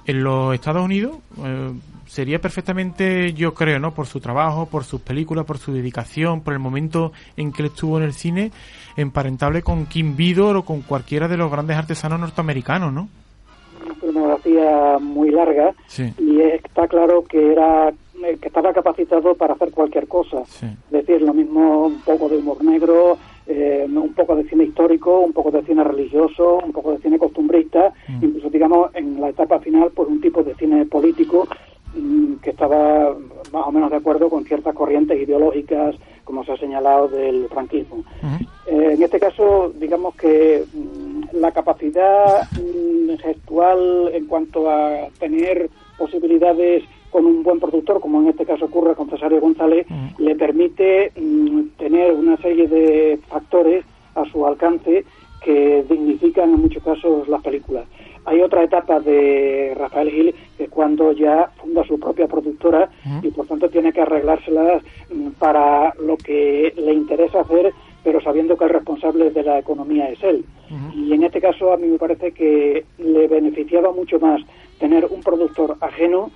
en los Estados Unidos, eh, sería perfectamente, yo creo, ¿no? Por su trabajo, por sus películas, por su dedicación, por el momento en que él estuvo en el cine, emparentable con Kim Vidor o con cualquiera de los grandes artesanos norteamericanos, ¿no? Una filmografía muy larga Sí. y está claro que era eh, que estaba capacitado para hacer cualquier cosa. Sí. Es decir, lo mismo un poco de humor negro, eh, un poco de cine histórico, un poco de cine religioso, un poco de cine costumbrista, incluso digamos en la etapa final pues un tipo de cine político mm, que estaba más o menos de acuerdo con ciertas corrientes ideológicas, como se ha señalado, del franquismo. Eh, en este caso, digamos que mm, la capacidad mm, gestual en cuanto a tener posibilidades con un buen productor, como en este caso ocurre con Cesario González, le permite mm, tener una serie de factores a su alcance que dignifican en muchos casos las películas. Hay otra etapa de Rafael Gil que es cuando ya funda su propia productora y por tanto tiene que arreglárselas mm, para lo que le interesa hacer, pero sabiendo que el responsable de la economía es él. Y en este caso a mí me parece que le beneficiaba mucho más tener un productor ajeno,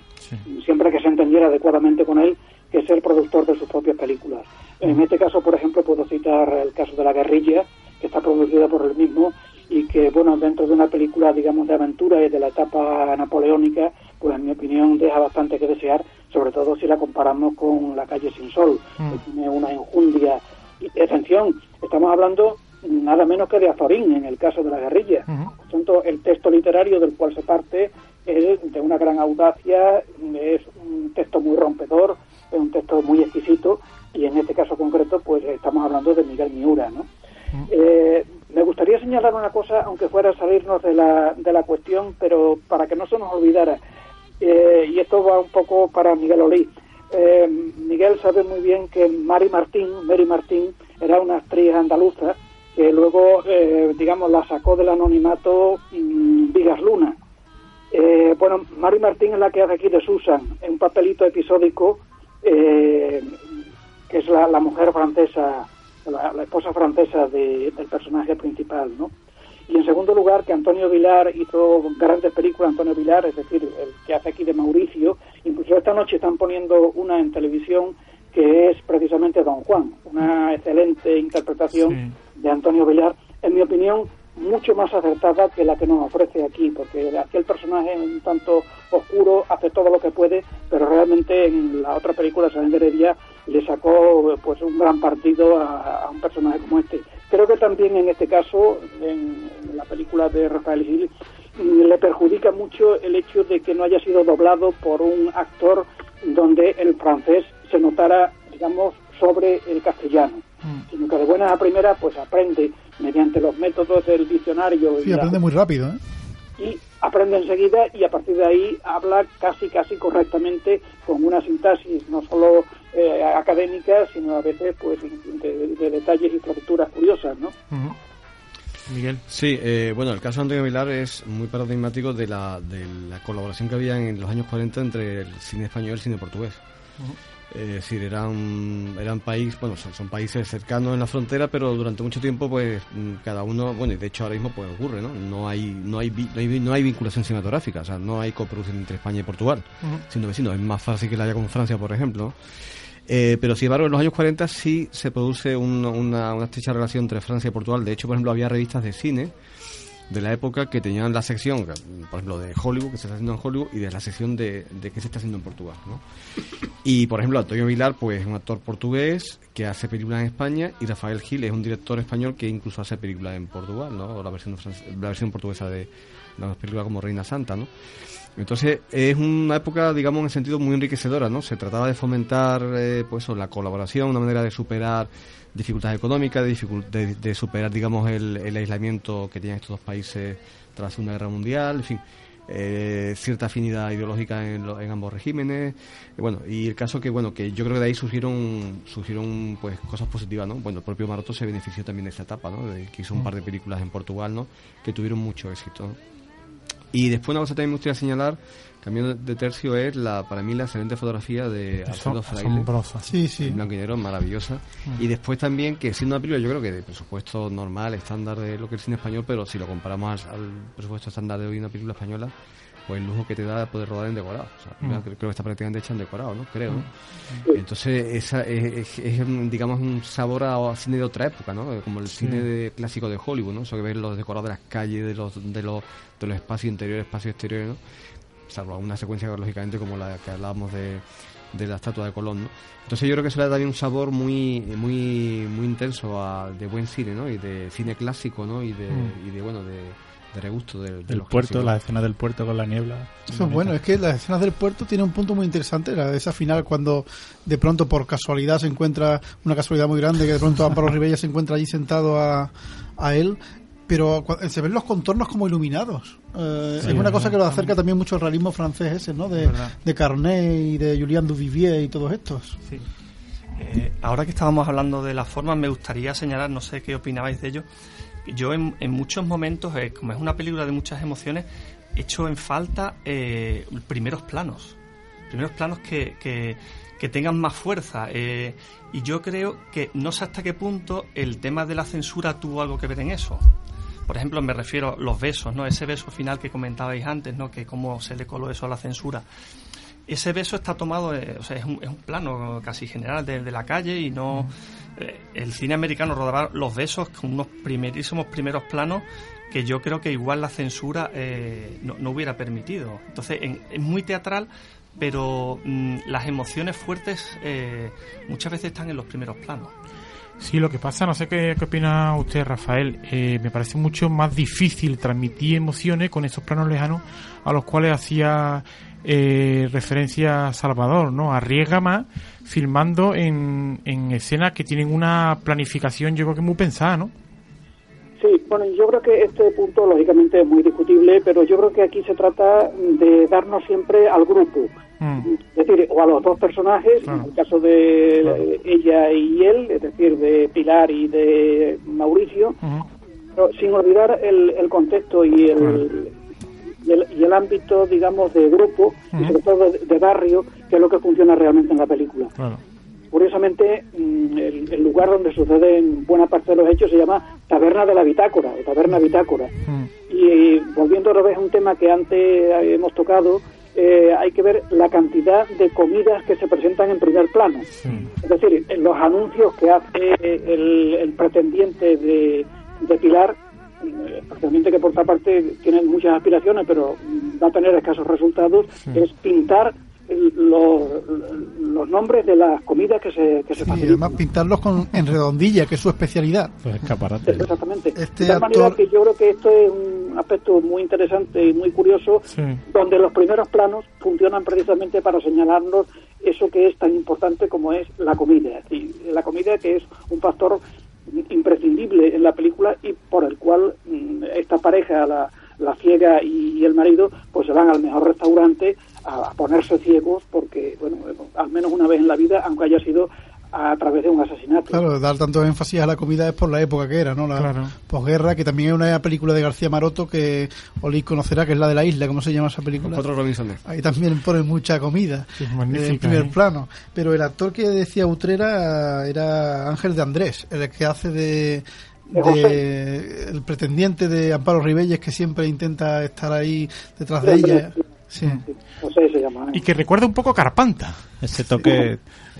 siempre que se entendiera adecuadamente con él, que ser productor de sus propias películas. En este caso, por ejemplo, puedo citar el caso de La Guerrilla, que está producida por él mismo y que, bueno, dentro de una película, digamos, de aventura y de la etapa napoleónica, pues en mi opinión deja bastante que desear, sobre todo si la comparamos con La calle sin sol, que tiene una enjundia. Y atención, estamos hablando nada menos que de Azorín, en el caso de La Guerrilla. Por tanto, el texto literario del cual se parte es de una gran audacia, es un texto muy rompedor, es un texto muy exquisito y en este caso concreto pues estamos hablando de Miguel Miura, ¿no? Eh, me gustaría señalar una cosa, aunque fuera salirnos de la, de la cuestión, pero para que no se nos olvidara, eh, y esto va un poco para Miguel Olí. Eh, Miguel sabe muy bien que Mari Martín, Mary Martín, era una actriz andaluza que luego, eh, digamos, la sacó del anonimato mm, Vigas Luna. Eh, bueno, Mari Martín es la que hace aquí de Susan, en un papelito episódico, eh, que es la, la mujer francesa, la, la esposa francesa de- del personaje principal, ¿no? Y en segundo lugar, que Antonio Vilar hizo grandes películas, Antonio Vilar, es decir, el que hace aquí de Mauricio, Incluso esta noche están poniendo una en televisión que es precisamente Don Juan, una excelente interpretación de Antonio Villar, en mi opinión, mucho más acertada que la que nos ofrece aquí, porque aquí el personaje es un tanto oscuro, hace todo lo que puede, pero realmente en la otra película, San Heredia, le sacó pues un gran partido a, a, un personaje como este. Creo que también en este caso, en, la película de Rafael Gil, le perjudica mucho el hecho de que no haya sido doblado por un actor donde el francés se notara, digamos, sobre el castellano, Mm. sino que de buena a primera pues aprende mediante los métodos del diccionario. Sí, y la- aprende muy rápido, ¿eh? y aprende enseguida y a partir de ahí habla casi casi correctamente con una sintaxis no solo eh, académica sino a veces pues de, de detalles y fracturas curiosas no Miguel Sí, eh, bueno, el caso de Antonio Vilar es muy paradigmático de la, de la colaboración que había en los años 40 entre el cine español y el cine portugués. Es decir, eran, eran país, bueno, son, son países cercanos en la frontera, pero durante mucho tiempo, pues, mm, cada uno, bueno, y de hecho ahora mismo, pues, ocurre, ¿no? No hay, no hay, no hay, no hay vinculación cinematográfica, o sea, no hay coproducción entre España y Portugal, Ujú. siendo vecinos. Es más fácil que la haya con Francia, por ejemplo. Eh, pero sin embargo, en los años 40 sí se produce un- una, una estrecha relación entre Francia y Portugal. De hecho, por ejemplo, había revistas de cine de la época que tenían la sección, que, por ejemplo, de Hollywood, que se está haciendo en Hollywood, y de la sección de, de qué se está haciendo en Portugal. ¿no? Y, por ejemplo, Antonio Vilar, pues es un actor portugués que hace películas en España, y Rafael Gil es un director español que incluso hace películas en Portugal, ¿no? La versión, la versión portuguesa de las películas como Reina Santa, ¿no? Entonces es una época, digamos, en el sentido muy enriquecedora, ¿no? Se trataba de fomentar, eh, pues, eso, la colaboración, una manera de superar dificultades económicas, de, dificul- de, de superar, digamos, el, el aislamiento que tenían estos dos países tras la Segunda Guerra Mundial, en fin, eh, cierta afinidad ideológica en, lo- en ambos regímenes, y bueno, y el caso que, bueno, que yo creo que de ahí surgieron, surgieron, pues, cosas positivas, ¿no? Bueno, el propio Maroto se benefició también de esta etapa, ¿no? De, que hizo un par de películas en Portugal, ¿no? Que tuvieron mucho éxito, ¿no? Y después una cosa también me gustaría señalar, cambiando de tercio, es la para mí la excelente fotografía de Alfredo Fraile. asombrosa. Sí, sí. En blanco y negro, maravillosa. Mm. Y después también, que siendo una película, yo creo que de presupuesto normal, estándar de lo que es el cine español, pero si lo comparamos al, al presupuesto estándar de hoy una película española, pues el lujo que te da poder rodar en decorado. O sea, Mm. creo, creo que está prácticamente hecha en decorado, ¿no? Creo, ¿no? Entonces, esa es, es- es un, digamos, un sabor a, a cine de otra época, ¿no? Como el Sí. cine de- clásico de Hollywood, ¿no? Eso que ves los decorados de las calles, de los, de los, de los espacios interiores, espacios exteriores, ¿no? Salvo una secuencia, lógicamente, como la que hablábamos de, de la estatua de Colón, ¿no? Entonces yo creo que eso le da también un sabor muy muy muy intenso a, de buen cine, ¿no? Y de cine clásico, ¿no? Y de, Mm. y de bueno, de, de regusto de, de Del los puerto, clásicos. las escenas del puerto con la niebla. Eso es bueno, es que las escenas del puerto tienen un punto muy interesante, la de esa final cuando de pronto por casualidad se encuentra, una casualidad muy grande, que de pronto Amparo Ribella se encuentra allí sentado a, a él, pero cua- se ven los contornos como iluminados. Eh, Sí, es una verdad, cosa que lo acerca también mucho al realismo francés ese, ¿no? De, de Carnet y de Julien Duvivier y todos estos. Sí. Eh, ahora que estábamos hablando de las formas, me gustaría señalar, no sé qué opinabais de ello. Yo en, muchos momentos, eh, como es una película de muchas emociones, echo en falta eh, primeros planos. Primeros planos que, que, tengan más fuerza. eh, y yo creo que no sé hasta qué punto el tema de la censura tuvo algo que ver en eso. Por ejemplo, me refiero a los besos, ¿no? Ese beso final que comentabais antes, ¿no? Que cómo se le coló eso a la censura ese beso está tomado, eh, es un, plano casi general de, la calle y no. El cine americano rodaba los besos con unos primerísimos primeros planos que yo creo que igual la censura eh, no, no hubiera permitido. Entonces, en- es muy teatral, pero mm, las emociones fuertes eh, muchas veces están en los primeros planos. Sí, lo que pasa, no sé qué, qué opina usted, Rafael, eh, me parece mucho más difícil transmitir emociones con esos planos lejanos a los cuales hacía eh, referencia Salvador, ¿no? Arriesga más filmando en, en escenas que tienen una planificación, yo creo que muy pensada, ¿no? Sí, bueno, yo creo que este punto lógicamente es muy discutible, pero yo creo que aquí se trata de darnos siempre al grupo, Mm. es decir, o a los dos personajes, Claro. en el caso de ella y él, es decir, de Pilar y de Mauricio, pero sin olvidar el, el contexto y el, y el, y el ámbito, digamos, de grupo, y sobre todo de, de barrio, que es lo que funciona realmente en la película. Claro. Curiosamente, mm, el, el lugar donde suceden buena parte de los hechos se llama Taberna de la Bitácora, o Taberna Bitácora. Y volviendo otra vez a un tema que antes hemos tocado, eh, hay que ver la cantidad de comidas que se presentan en primer plano. Es decir, en los anuncios que hace el, el pretendiente de, de Pilar, eh, pretendiente que por otra parte tiene muchas aspiraciones, pero va a tener escasos resultados, es pintar el- los, los nombres de las comidas que se, que se Y facilitan. además pintarlos con, en redondilla, que es su especialidad. Pues escaparate. Exactamente. Este de tal manera que yo creo que esto es un aspecto muy interesante y muy curioso, donde los primeros planos funcionan precisamente para señalarnos eso que es tan importante como es la comida. Es decir, la comida que es un factor imprescindible en la película y por el cual mm, esta pareja, la, la ciega y, y el marido, pues se van al mejor restaurante a, a ponerse ciegos porque, bueno, al menos una vez en la vida, aunque haya sido a través de un asesinato. Claro, dar tanto énfasis a la comida es por la época que era, ¿no? La posguerra, que también es una película de García Maroto que Oli conocerá, que es la de la isla, ¿cómo se llama esa película? Cuatro Robinsones. Ahí también pone mucha comida magnífica, en primer ¿eh? plano. Pero el actor que decía Utrera era Ángel de Andrés, el que hace de, José. el pretendiente de Amparo Ribelles que siempre intenta estar ahí detrás De ella. sí. Sí. No sé se llama. ¿eh? Y que recuerda un poco a Carpanta. Ese toque,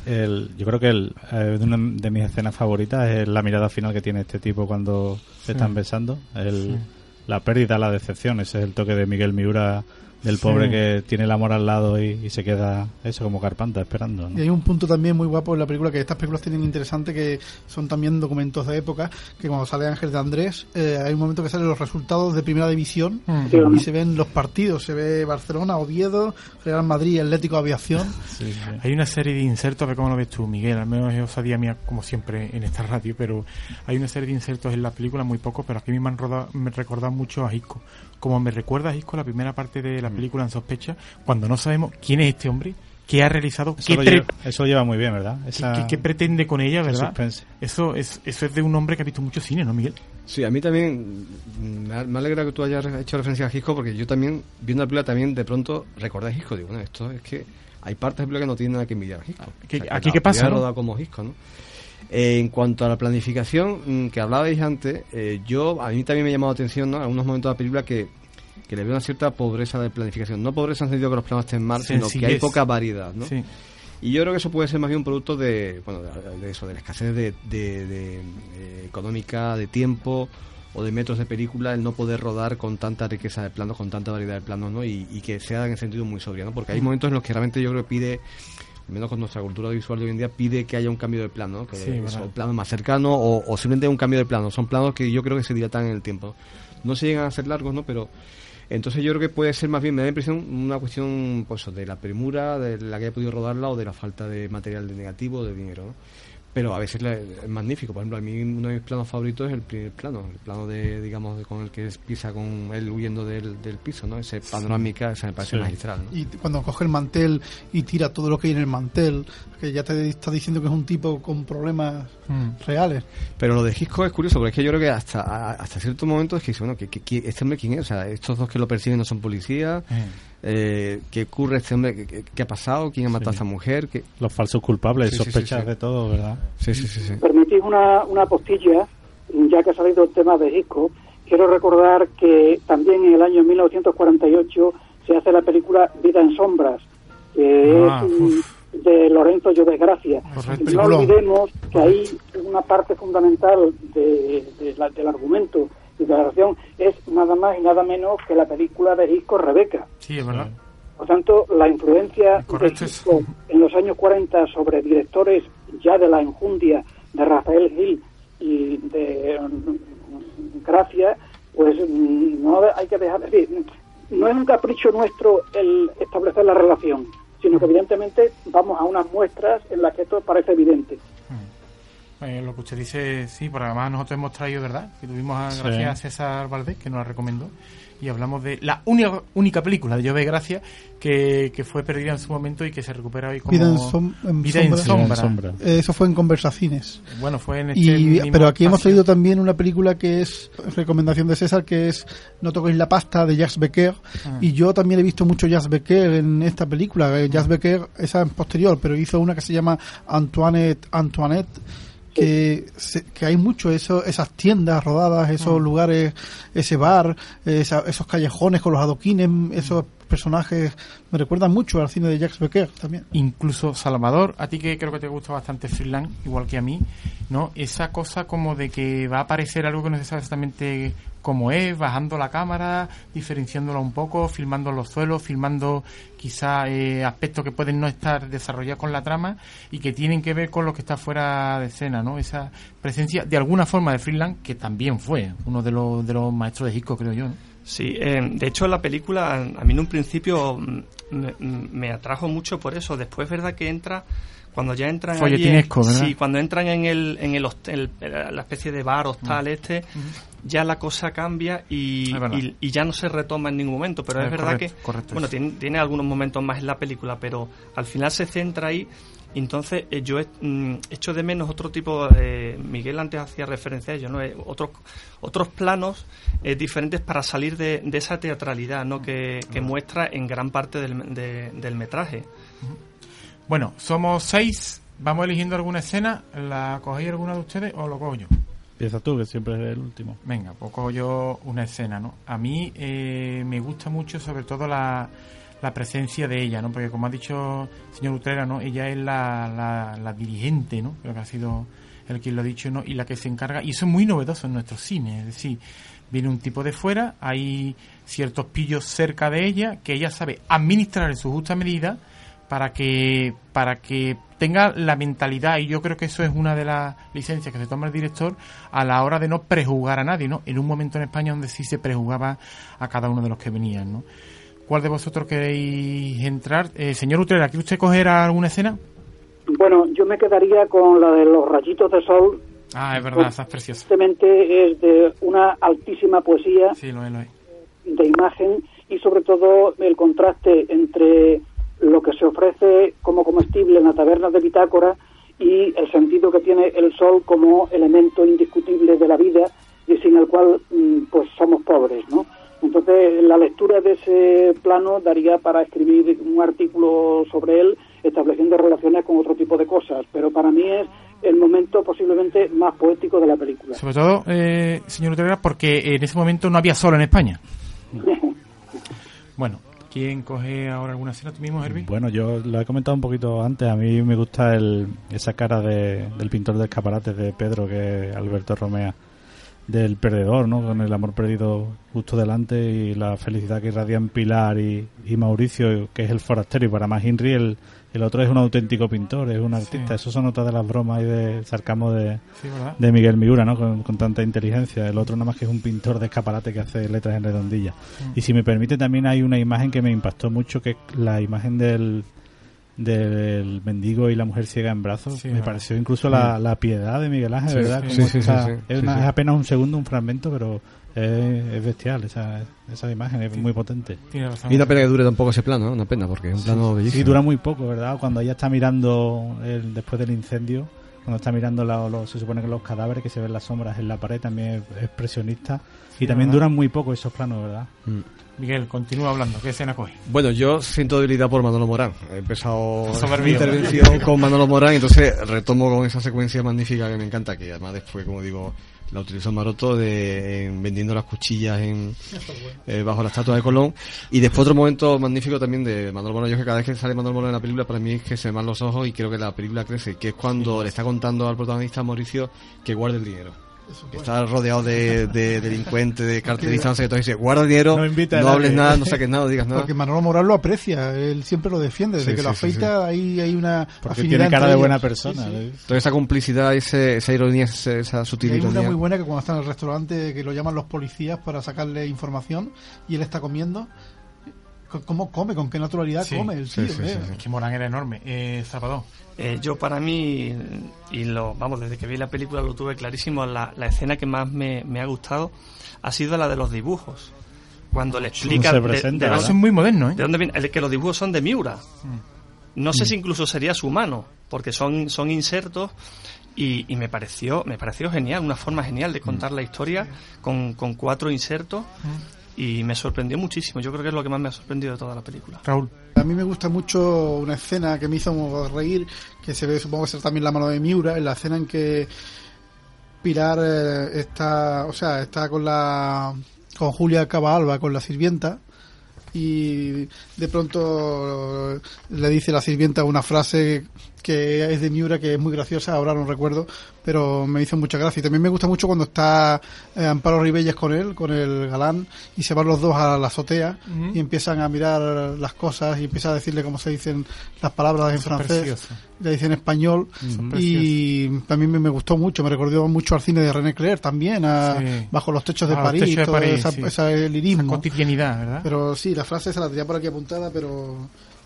el, yo creo que el, eh, una de mis escenas favoritas es la mirada final que tiene este tipo cuando se están besando. El, La pérdida, la decepción, ese es el toque de Miguel Miura, del pobre Sí. que tiene el amor al lado y, y se queda eso como carpanta esperando. ¿no? Y hay un punto también muy guapo en la película que estas películas tienen interesante que son también documentos de época que cuando sale Ángel de Andrés eh, hay un momento que salen los resultados de primera división Mm. y se ven los partidos se ve Barcelona Oviedo Real Madrid Atlético Aviación Hay una serie de insertos, a ver cómo lo ves tú, Miguel, al menos es osadía mía, como siempre, en esta radio, pero hay una serie de insertos en la película, muy pocos, pero aquí a mí me han rodado, me recordado mucho a Hisco. Como me recuerda a Hisco la primera parte de Mm. la película en sospecha, cuando no sabemos quién es este hombre, qué ha realizado, Eso qué, lo, lleva, eso lo lleva muy bien, ¿verdad? Esa- qué- qué pretende con ella, ¿verdad? suspense. Eso es, eso es de un hombre que ha visto mucho cine, ¿no, Miguel? Sí, a mí también mm, me alegra que tú hayas hecho referencia a Gisco porque yo también, viendo la película, también de pronto recordé a Gisco. Digo, bueno, esto es que hay partes de la película que no tienen nada que envidiar a Gisco. ¿Qué- O sea, aquí qué pasa, no? rodar como Gisco, ¿no? Eh, en cuanto a la planificación mm, que hablabais antes, eh, yo a mí también me ha llamado la atención, ¿no? En algunos momentos de la película que, que le veo una cierta pobreza de planificación. No pobreza en el sentido que los planos estén mal, sino que hay poca variedad, ¿no? Sí. Y yo creo que eso puede ser más bien un producto de, bueno, de, de eso, de la escasez de, de- de, económica, de tiempo o de metros de película, el no poder rodar con tanta riqueza de planos, con tanta variedad de planos, ¿no? Y, y que sea en el sentido muy sobria, ¿no? Porque hay momentos en los que realmente yo creo que pide, menos con nuestra cultura visual de hoy en día, pide que haya un cambio de plano, ¿no? Que Sí, verdad. un plano más cercano o, o simplemente un cambio de plano. Son planos que yo creo que se dilatan en el tiempo. No se llegan a ser largos, ¿no? Pero entonces yo creo que puede ser más bien, me da la impresión, una cuestión pues, de la premura, de la que haya podido rodarla o de la falta de material de negativo, de dinero. ¿no? Pero a veces es magnífico. Por ejemplo, a mí uno de mis planos favoritos es el primer plano, el plano de, digamos, de- con el que pisa con él huyendo del, del piso, ¿no? Ese panorámica, esa me parece Sí. magistral, ¿no? y cuando coge el mantel y tira todo lo que hay en el mantel que ya te está diciendo que es un tipo con problemas reales Pero lo de Hitchcock es curioso, porque es que yo creo que hasta, hasta cierto momento es que dice, bueno, que, que- que ¿este hombre quién es? O sea, estos dos que lo persiguen no son policías. Eh, ¿Qué ocurre este hombre? ¿Qué, ha pasado? ¿Quién ha matado a esta mujer? ¿Qué... Los falsos culpables, Sí, sí, sí, sospechas sí. de todo, ¿verdad? Sí, sí, sí. sí. Permitís una, una postilla, ya que ha salido el tema de Hisco, quiero recordar que también en el año 1948 se hace la película Vida en Sombras, que Ah, es mm, de Lorenzo Llovesgracia. Correcto. No olvidemos que ahí una parte fundamental de- de la- del argumento y de la relación es nada más y nada menos que la película de Hisco Rebeca. Sí, es verdad. Por tanto, la influencia Correcto, de Hitchcock en los años 40 sobre directores ya de la enjundia de Rafael Gil y de mm, Gracia, pues mm, no hay que dejar... Es decir, no es un capricho nuestro el establecer la relación, sino que evidentemente vamos a unas muestras en las que esto parece evidente. Eh, lo que usted dice, sí, porque además nosotros hemos traído, ¿verdad? Que tuvimos a, Sí. gracias a César Valdés, que nos la recomendó, y hablamos de la única, única película de Llove Gracia que, que fue perdida en su momento y que se recupera hoy como Vida en, som- en Vida en sombra. sombra. Eh, eso fue en Conversacines Bueno, fue en este y, pero aquí hemos traído también una película que es recomendación de César que es No toquéis la pasta de Jacques Becker Ah. y yo también he visto mucho Jacques Becker en esta película Eh, Jacques Becker esa en posterior pero hizo una que se llama Antoinette Antoinette que, se- que hay mucho eso, esas tiendas rodadas, esos lugares, ese bar, esa- esos callejones con los adoquines, esos personajes me recuerdan mucho al cine de Jacques Becker también. incluso Salvador, a ti que creo que te gusta bastante Freeland, igual que a mí, ¿no? Esa cosa como de que va a aparecer algo que no se sabe exactamente cómo es, bajando la cámara, diferenciándola un poco, filmando los suelos, filmando quizá eh, aspectos que pueden no estar desarrollados con la trama y que tienen que ver con lo que está fuera de escena, ¿no? Esa presencia de alguna forma de Freeland, que también fue uno de los, de los maestros de Hitchcock, creo yo, ¿no? Sí, eh, de hecho la película a mí en un principio mm, me, me atrajo mucho por eso. Después es verdad que entra cuando ya entran sí, cuando entran en el en el hostel, la especie de bar hostal este, ya la cosa cambia y, Es verdad. y, y ya no se retoma en ningún momento. Pero Eh, es verdad correcto, que correcto bueno tiene, tiene algunos momentos más en la película, pero al final se centra ahí. Entonces eh, yo he- mm, echo de menos otro tipo, eh, Miguel antes hacía referencia a ello, ¿no? Eh, otros otros planos eh, diferentes para salir de, de esa teatralidad, ¿no? Que, que muestra en gran parte del, de- del metraje. Bueno, somos seis, vamos eligiendo alguna escena, ¿la cogéis alguna de ustedes o lo cojo yo? Empieza tú, que siempre es el último. Venga, pues cojo yo una escena, ¿no? A mí eh, me gusta mucho sobre todo la, la presencia de ella, ¿no? Porque como ha dicho el señor Utrera, ¿no? Ella es la, la, dirigente, ¿no? Creo que ha sido el quien lo ha dicho, ¿no? Y la que se encarga, y eso es muy novedoso en nuestro cine, es decir, viene un tipo de fuera, hay ciertos pillos cerca de ella que ella sabe administrar en su justa medida para que para que tenga la mentalidad y yo creo que eso es una de las licencias que se toma el director a la hora de no prejuzgar a nadie, ¿no? En un momento en España donde sí se prejuzgaba a cada uno de los que venían, ¿no? ¿Cuál de vosotros queréis entrar? Eh, señor Utrera, ¿quiere usted coger alguna escena? Bueno, yo me quedaría con la de los rayitos de sol. Ah, es verdad, esa es preciosa. Es de una altísima poesía Sí, lo es, lo es. de imagen y sobre todo el contraste entre lo que se ofrece como comestible en la taberna de Bitácora y el sentido que tiene el sol como elemento indiscutible de la vida y sin el cual mm, pues somos pobres, ¿no? Entonces la lectura de ese plano daría para escribir un artículo sobre él estableciendo relaciones con otro tipo de cosas, pero para mí es el momento posiblemente más poético de la película. Sobre todo, eh, señor Utrera, porque en ese momento no había sol en España. Bueno, ¿quién coge ahora alguna escena? ¿Tú mismo, Herbie? Bueno, yo lo he comentado un poquito antes. A mí me gusta el, esa cara de, del pintor de escaparates de Pedro, que es Alberto Romea, del perdedor, ¿no? Con el amor perdido justo delante y la felicidad que irradian Pilar y, y Mauricio, que es el forastero. Y para más Henry, el, el otro es un auténtico pintor, es un artista. Eso son otras de las bromas y de sarcasmo de, Sí, de Miguel Miura, ¿no? Con, con tanta inteligencia. El otro nada más que es un pintor de escaparate que hace letras en redondilla. Y si me permite, también hay una imagen que me impactó mucho, que es la imagen del del mendigo y la mujer ciega en brazos. Sí, me verdad. pareció incluso la, la piedad de Miguel Ángel, Sí, ¿verdad? sí, sí, sí, está- sí, sí, es, sí, una- sí. es apenas un segundo, un fragmento, pero es, es bestial esa, esa imagen, es muy potente. Y una pena que dure tampoco ese plano, ¿no? Una pena, porque es un plano bellísimo. Sí, dura muy poco, ¿verdad? Cuando ella está mirando el, después del incendio, cuando está mirando la- los- se supone que los cadáveres que se ven las sombras en la pared también es expresionista y también ¿verdad? duran muy poco esos planos, ¿verdad? Mm. Miguel, continúa hablando. ¿Qué escena coge? Bueno, yo siento debilidad por Manolo Morán. He empezado mi intervención con Manolo Morán, entonces retomo con esa secuencia magnífica que me encanta, que además después, como digo, la utilizó Maroto de, en- vendiendo las cuchillas en, eh, bajo la estatua de Colón. Y después otro momento magnífico también de Manolo Morán, yo que cada vez que sale Manolo Morán en la película, para mí es que se me van los ojos y creo que la película crece, que es cuando le está contando al protagonista Mauricio que guarde el dinero. Está rodeado de, de delincuentes, de carteristas, no sé qué, entonces dice, guarda dinero, No no, hables nadie". nada, no saques nada, no digas nada. Porque Manolo Moral lo aprecia, él siempre lo defiende, desde Sí, que sí, lo sí, afeita Ahí hay una Porque afinidad tiene cara de buena ellos. persona. Sí, sí. Toda esa complicidad, ese- esa ironía, esa, sutil hay una muy buena que cuando está en el restaurante que lo llaman los policías para sacarle información y él está comiendo. ¿Cómo come? ¿Con qué naturalidad Sí, come el sí, tío? sí, eh? sí, sí. Es que Morán era enorme. Eh, Salvador. Eh, yo para mí, y lo vamos, desde que vi la película lo tuve clarísimo, la, la escena que más me, me ha gustado ha sido la de los dibujos. Cuando le explica se de- presenta, de, es muy moderno, ¿eh? de dónde viene, el que los dibujos son de Miura. No sé si incluso sería su mano, porque son, son insertos y, y me pareció me pareció genial, una forma genial de contar la historia con, con cuatro insertos y me sorprendió muchísimo. Yo creo que es lo que más me ha sorprendido de toda la película. Raúl. A mí me gusta mucho una escena que me hizo reír, que se ve, supongo que será también la mano de Miura, en la escena en que Pilar eh, está, o sea, está con la con Julia Cabalba, con la sirvienta, y de pronto le dice la sirvienta una frase que es de Miura que es muy graciosa, ahora no recuerdo, pero me hizo mucha gracia. Y también me gusta mucho cuando está eh, Amparo Ribelles con él, con el galán, y se van los dos a la azotea y empiezan a mirar las cosas y empieza a decirle cómo se dicen las palabras en francés, precioso. le dice en español, y también me, me gustó mucho, me recordó mucho al cine de René Clair también, a Sí. Bajo los techos de Ah, París, techos de todo París, esa, sí. lirismo. Esa cotidianidad, ¿verdad? Pero sí, la frase se la tenía por aquí apuntada, pero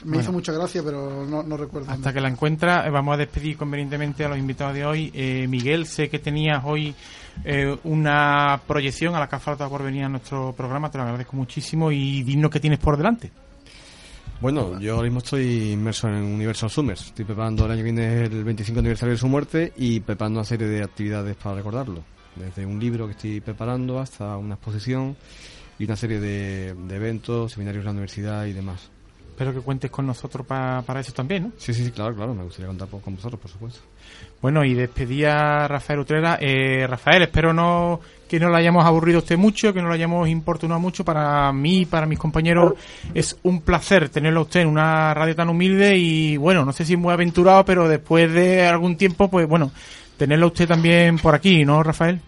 me Bueno. hizo mucha gracia, pero no, no recuerdo. Hasta que la encuentra, eh, vamos a despedir convenientemente a los invitados de hoy. Eh, Miguel, sé que tenías hoy eh, una proyección a la que ha faltado por venir a nuestro programa, te lo agradezco muchísimo y dinos qué tienes por delante. Bueno, yo ahora mismo estoy inmerso en Universal Summers. Estoy preparando el año que viene el 25 aniversario de su muerte y preparando una serie de actividades para recordarlo. Desde un libro que estoy preparando hasta una exposición y una serie de, de eventos, seminarios en la universidad y demás. Espero que cuentes con nosotros pa- para eso también, ¿no? Sí, sí, sí, claro, claro, me gustaría contar con vosotros, por supuesto. Bueno, y despedía a Rafael Utrera. Eh, Rafael, espero no que no lo hayamos aburrido a usted mucho, que no lo hayamos importunado mucho. Para mí, para mis compañeros, es un placer tenerlo a usted en una radio tan humilde y, bueno, no sé si muy aventurado, pero después de algún tiempo, pues bueno, tenerlo a usted también por aquí, ¿no, Rafael?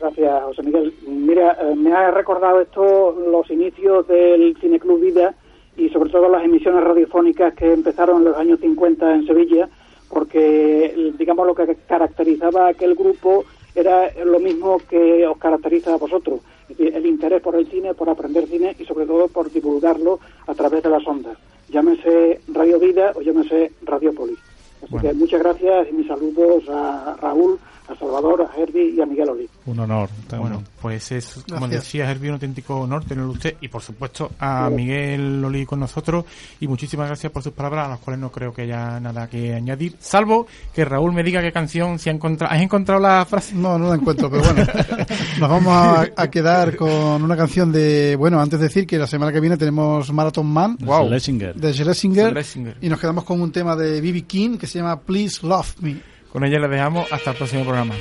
Gracias, José Miguel. Mira, eh, me ha recordado esto los inicios del Cineclub Vida y sobre todo las emisiones radiofónicas que empezaron en los años 50 en Sevilla, porque digamos lo que caracterizaba a aquel grupo era lo mismo que os caracteriza a vosotros, el interés por el cine, por aprender cine y sobre todo por divulgarlo a través de las ondas. Llámese Radio Vida o llámese Radiopolis. Así Bueno. que muchas gracias y mis saludos a Raúl, a Salvador, a Herbie y a Miguel Oliv. Un honor. Bueno, pues es, como Gracias. decía Herbie, un auténtico honor tenerlo usted y, por supuesto, a Miguel Loli con nosotros. Y muchísimas gracias por sus palabras, a las cuales no creo que haya nada que añadir, salvo que Raúl me diga qué canción se ha encontrado. ¿Has encontrado la frase? No, no la encuentro, pero bueno. Nos vamos a, a quedar con una canción de. Bueno, antes de decir que la semana que viene tenemos Marathon Man Wow. Schlesinger. de Schlesinger Schlesinger. y nos quedamos con un tema de B.B. King que se llama Please Love Me. Con ella le dejamos hasta el próximo programa.